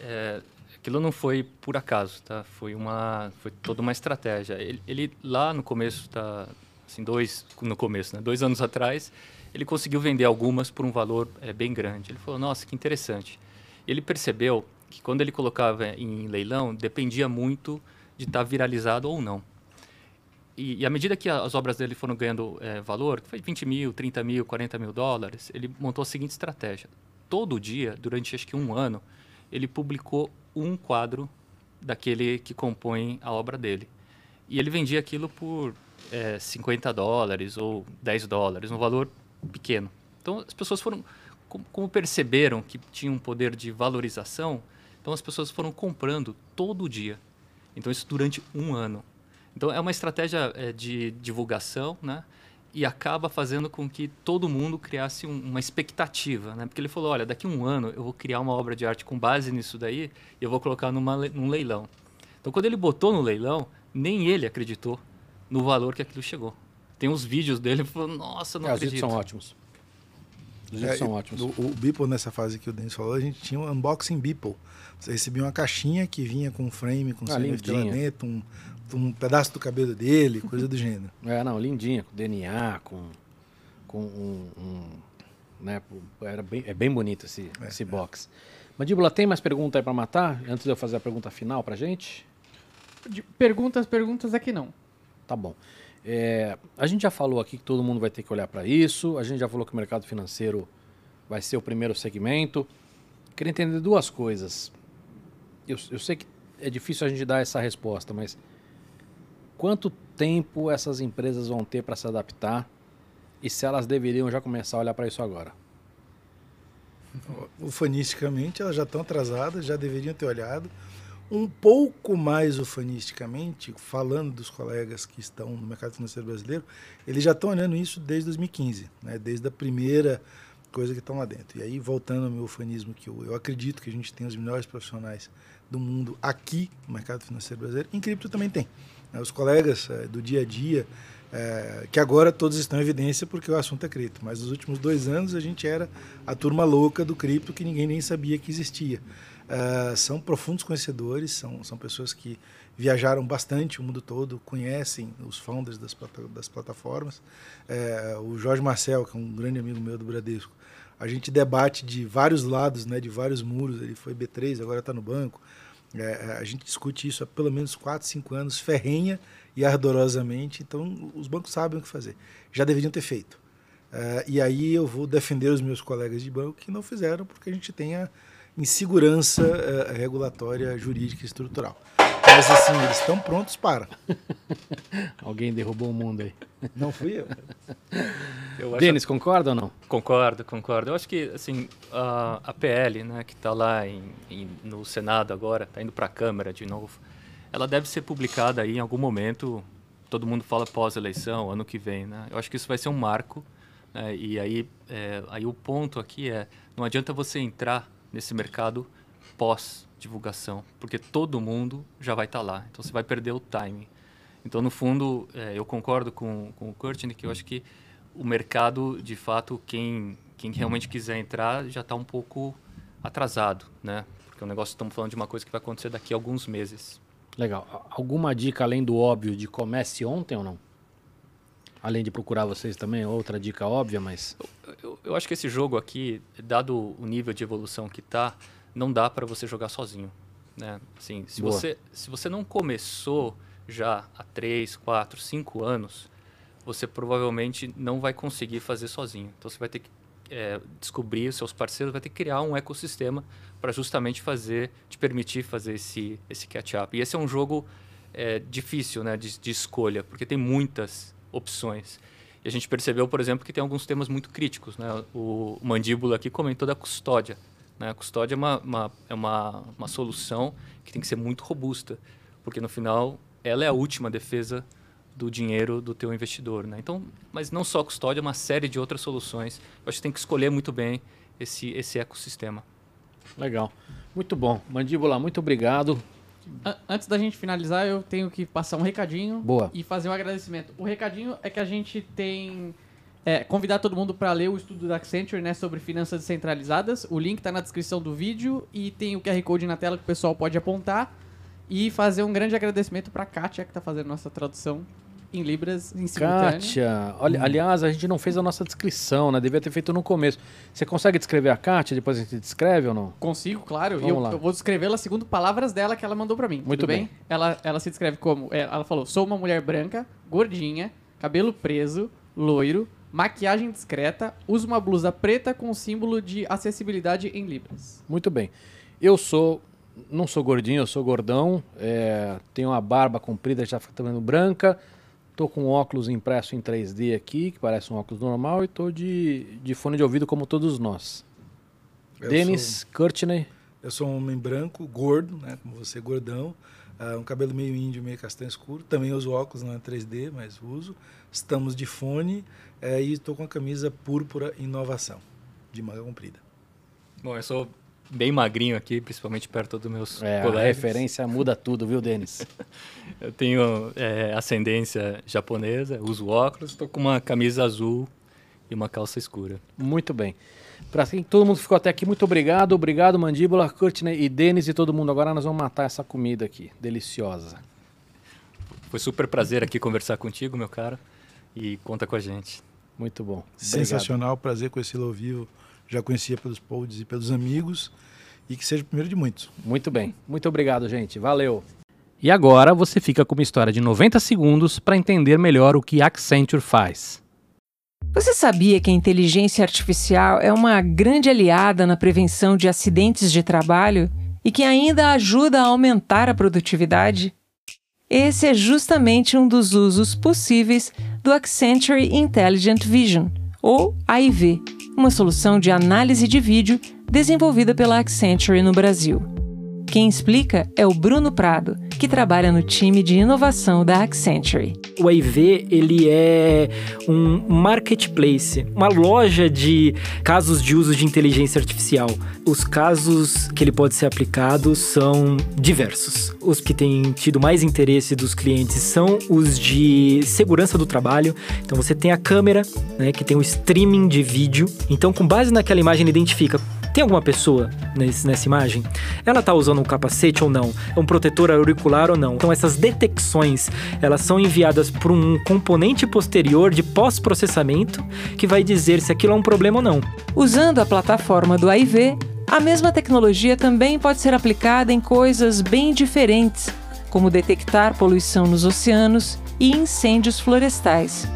É, aquilo não foi por acaso, tá? Foi uma, foi toda uma estratégia. Ele, ele lá no começo, tá, assim, dois no começo, né? Dois anos atrás, ele conseguiu vender algumas por um valor é, bem grande. Ele falou, nossa, que interessante. Ele percebeu que quando ele colocava em leilão, dependia muito de estar tá viralizado ou não. E, e, à medida que as obras dele foram ganhando é, valor, foi 20 mil, 30 mil, 40 mil dólares, ele montou a seguinte estratégia. Todo dia, durante acho que um ano, ele publicou um quadro daquele que compõe a obra dele. E ele vendia aquilo por é, 50 dólares ou 10 dólares, um valor pequeno. Então as pessoas foram, como perceberam que tinha um poder de valorização, então as pessoas foram comprando todo dia. Então isso durante um ano. Então é uma estratégia é, de divulgação, né? E acaba fazendo com que todo mundo criasse um, uma expectativa, né? Porque ele falou, olha, daqui a um ano eu vou criar uma obra de arte com base nisso daí e eu vou colocar numa, num leilão. Então quando ele botou no leilão, nem ele acreditou no valor que aquilo chegou. Tem uns vídeos dele falou, nossa, não é, acredito. Os vídeos são ótimos. Os é, são ótimos. O, o Beeple, nessa fase que o Denis falou, a gente tinha um unboxing Beeple. Você recebia uma caixinha que vinha com um frame, com ah, dentro, um, um pedaço do cabelo dele, coisa do gênero. É, não, lindinha, com DNA, com, com um, um né, era bem, é bem bonito esse, é, esse box. Mandíbula, tem mais pergunta aí para matar? Antes de eu fazer a pergunta final pra gente? De perguntas, perguntas aqui não. Tá bom. É, a gente já falou aqui que todo mundo vai ter que olhar para isso. A gente já falou que o mercado financeiro vai ser o primeiro segmento. Queria entender duas coisas. Eu, eu sei que é difícil a gente dar essa resposta, mas quanto tempo essas empresas vão ter para se adaptar e se elas deveriam já começar a olhar para isso agora? Ufanisticamente, elas já estão atrasadas, já deveriam ter olhado um pouco mais ufanisticamente, falando dos colegas que estão no mercado financeiro brasileiro, eles já estão olhando isso desde 2015, né? desde a primeira coisa que estão lá dentro. E aí, voltando ao meu ufanismo, que eu, eu acredito que a gente tem os melhores profissionais do mundo aqui no mercado financeiro brasileiro, em cripto também tem. Né? Os colegas é, do dia a dia, é, que agora todos estão em evidência porque o assunto é cripto, mas nos últimos dois anos a gente era a turma louca do cripto que ninguém nem sabia que existia. Uh, são profundos conhecedores, são, são pessoas que viajaram bastante o mundo todo, conhecem os founders das, das plataformas. Uh, o Jorge Marcel, que é um grande amigo meu do Bradesco, a gente debate de vários lados, né, de vários muros. Ele foi B3, agora está no banco. Uh, a gente discute isso há pelo menos 4, 5 anos, ferrenha e ardorosamente. Então, os bancos sabem o que fazer. Já deveriam ter feito. e aí eu vou defender os meus colegas de banco que não fizeram, porque a gente tem a insegurança uh, regulatória, jurídica e estrutural. Mas assim, eles estão prontos para. Alguém derrubou o mundo aí. Não fui eu. eu Denis, concorda ou não? Concordo, concordo. Eu acho que assim, a, a PL, né, que está lá em, em, no Senado agora, está indo para a Câmara de novo, ela deve ser publicada aí em algum momento. Todo mundo fala pós-eleição, ano que vem. Né? Eu acho que isso vai ser um marco. Né? E aí, é, aí o ponto aqui é, não adianta você entrar nesse mercado pós-divulgação, porque todo mundo já vai estar tá lá, então você vai perder o timing. Então, no fundo, é, eu concordo com, com o Curtin que eu acho que o mercado, de fato, quem, quem realmente quiser entrar já está um pouco atrasado, né? Porque o negócio, estamos falando de uma coisa que vai acontecer daqui a alguns meses. Legal. Alguma dica além do óbvio de comece ontem ou não? Além de procurar vocês também, outra dica óbvia, mas. Eu, eu acho que esse jogo aqui, dado o nível de evolução que tá, não dá para você jogar sozinho. Né? Assim, se, Boa. você, se você não começou já há 3, 4, 5 anos, você provavelmente não vai conseguir fazer sozinho. Então você vai ter que é, descobrir os seus parceiros, vai ter que criar um ecossistema para justamente fazer, te permitir fazer esse, esse catch-up. E esse é um jogo é, difícil né, de, de escolha, porque tem muitas opções. E a gente percebeu, por exemplo, que tem alguns temas muito críticos. Né? O Mandíbula aqui comentou da custódia. Né? A custódia é uma, uma, é uma, uma solução que tem que ser muito robusta, porque no final ela é a última defesa do dinheiro do teu investidor. Né? Então, mas não só custódia, uma série de outras soluções. Eu acho que tem que escolher muito bem esse, esse ecossistema. Legal. Muito bom. Mandíbula, muito obrigado. An- Antes da gente finalizar, eu tenho que passar um recadinho Boa. e fazer um agradecimento. O recadinho é que a gente tem é, convidar todo mundo para ler o estudo da Accenture né, sobre finanças descentralizadas. O link está na descrição do vídeo e tem o QR Code na tela que o pessoal pode apontar. E fazer um grande agradecimento para a Kátia, que está fazendo nossa tradução em Libras em simultâneo. Kátia. Olha, aliás, a gente não fez a nossa descrição, né? Devia ter feito no começo. Você consegue descrever a Kátia? Depois a gente descreve ou não? Consigo, claro. E Vamos eu, lá. eu vou descrevê-la segundo palavras dela que ela mandou pra mim. Muito bem? bem. Ela, ela se descreve como... é, ela falou, sou uma mulher branca, gordinha, cabelo preso, loiro, maquiagem discreta, uso uma blusa preta com símbolo de acessibilidade em libras. Muito bem. Eu sou. Não sou gordinho, eu sou gordão. é, tenho uma barba comprida, já também branca. Tô com óculos impresso em 3D aqui, que parece um óculos normal, e tô de, de fone de ouvido como todos nós. Denis, Courtney. Eu sou um homem branco, gordo, né, como você, gordão, ah, um cabelo meio índio, meio castanho escuro. Também uso óculos, não é 3D, mas uso. Estamos de fone eh, e estou com a camisa púrpura inovação, de manga comprida. Bom, eu sou bem magrinho aqui, principalmente perto dos meus É, a colegas. referência muda tudo, viu, Denis? Eu tenho é, ascendência japonesa, uso óculos, estou com uma camisa azul e uma calça escura. Muito bem. Para quem todo mundo ficou até aqui, muito obrigado. Obrigado, Mandíbula, Courtney e Denis e todo mundo. Agora nós vamos matar essa comida aqui, deliciosa. Foi super prazer aqui conversar contigo, meu cara, e conta com a gente. Muito bom. Obrigado. Sensacional, prazer conhecê-lo ao vivo. Já conhecia pelos pods e pelos amigos. E que seja o primeiro de muitos. Muito bem. Muito obrigado, gente. Valeu. E agora você fica com uma história de 90 segundos para entender melhor o que Accenture faz. Você sabia que a inteligência artificial é uma grande aliada na prevenção de acidentes de trabalho e que ainda ajuda a aumentar a produtividade? Esse é justamente um dos usos possíveis do Accenture Intelligent Vision, ou AIV, uma solução de análise de vídeo desenvolvida pela Accenture no Brasil. Quem explica é o Bruno Prado, que trabalha no time de inovação da Accenture. O AIV ele é um marketplace, uma loja de casos de uso de inteligência artificial. Os casos que ele pode ser aplicado são diversos. Os que têm tido mais interesse dos clientes são os de segurança do trabalho. Então você tem a câmera, né, que tem o streaming de vídeo. Então com base naquela imagem ele identifica tem alguma pessoa nesse- nessa imagem? Ela tá usando um capacete ou não? É um protetor auricular ou não? Então essas detecções, elas são enviadas por um componente posterior de pós-processamento que vai dizer se aquilo é um problema ou não. Usando a plataforma do AIV, a mesma tecnologia também pode ser aplicada em coisas bem diferentes, como detectar poluição nos oceanos e incêndios florestais.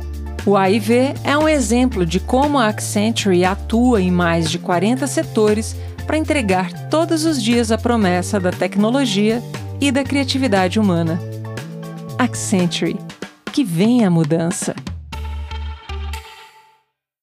O AIV é um exemplo de como a Accenture atua em mais de 40 setores para entregar todos os dias a promessa da tecnologia e da criatividade humana. Accenture, que vem a mudança.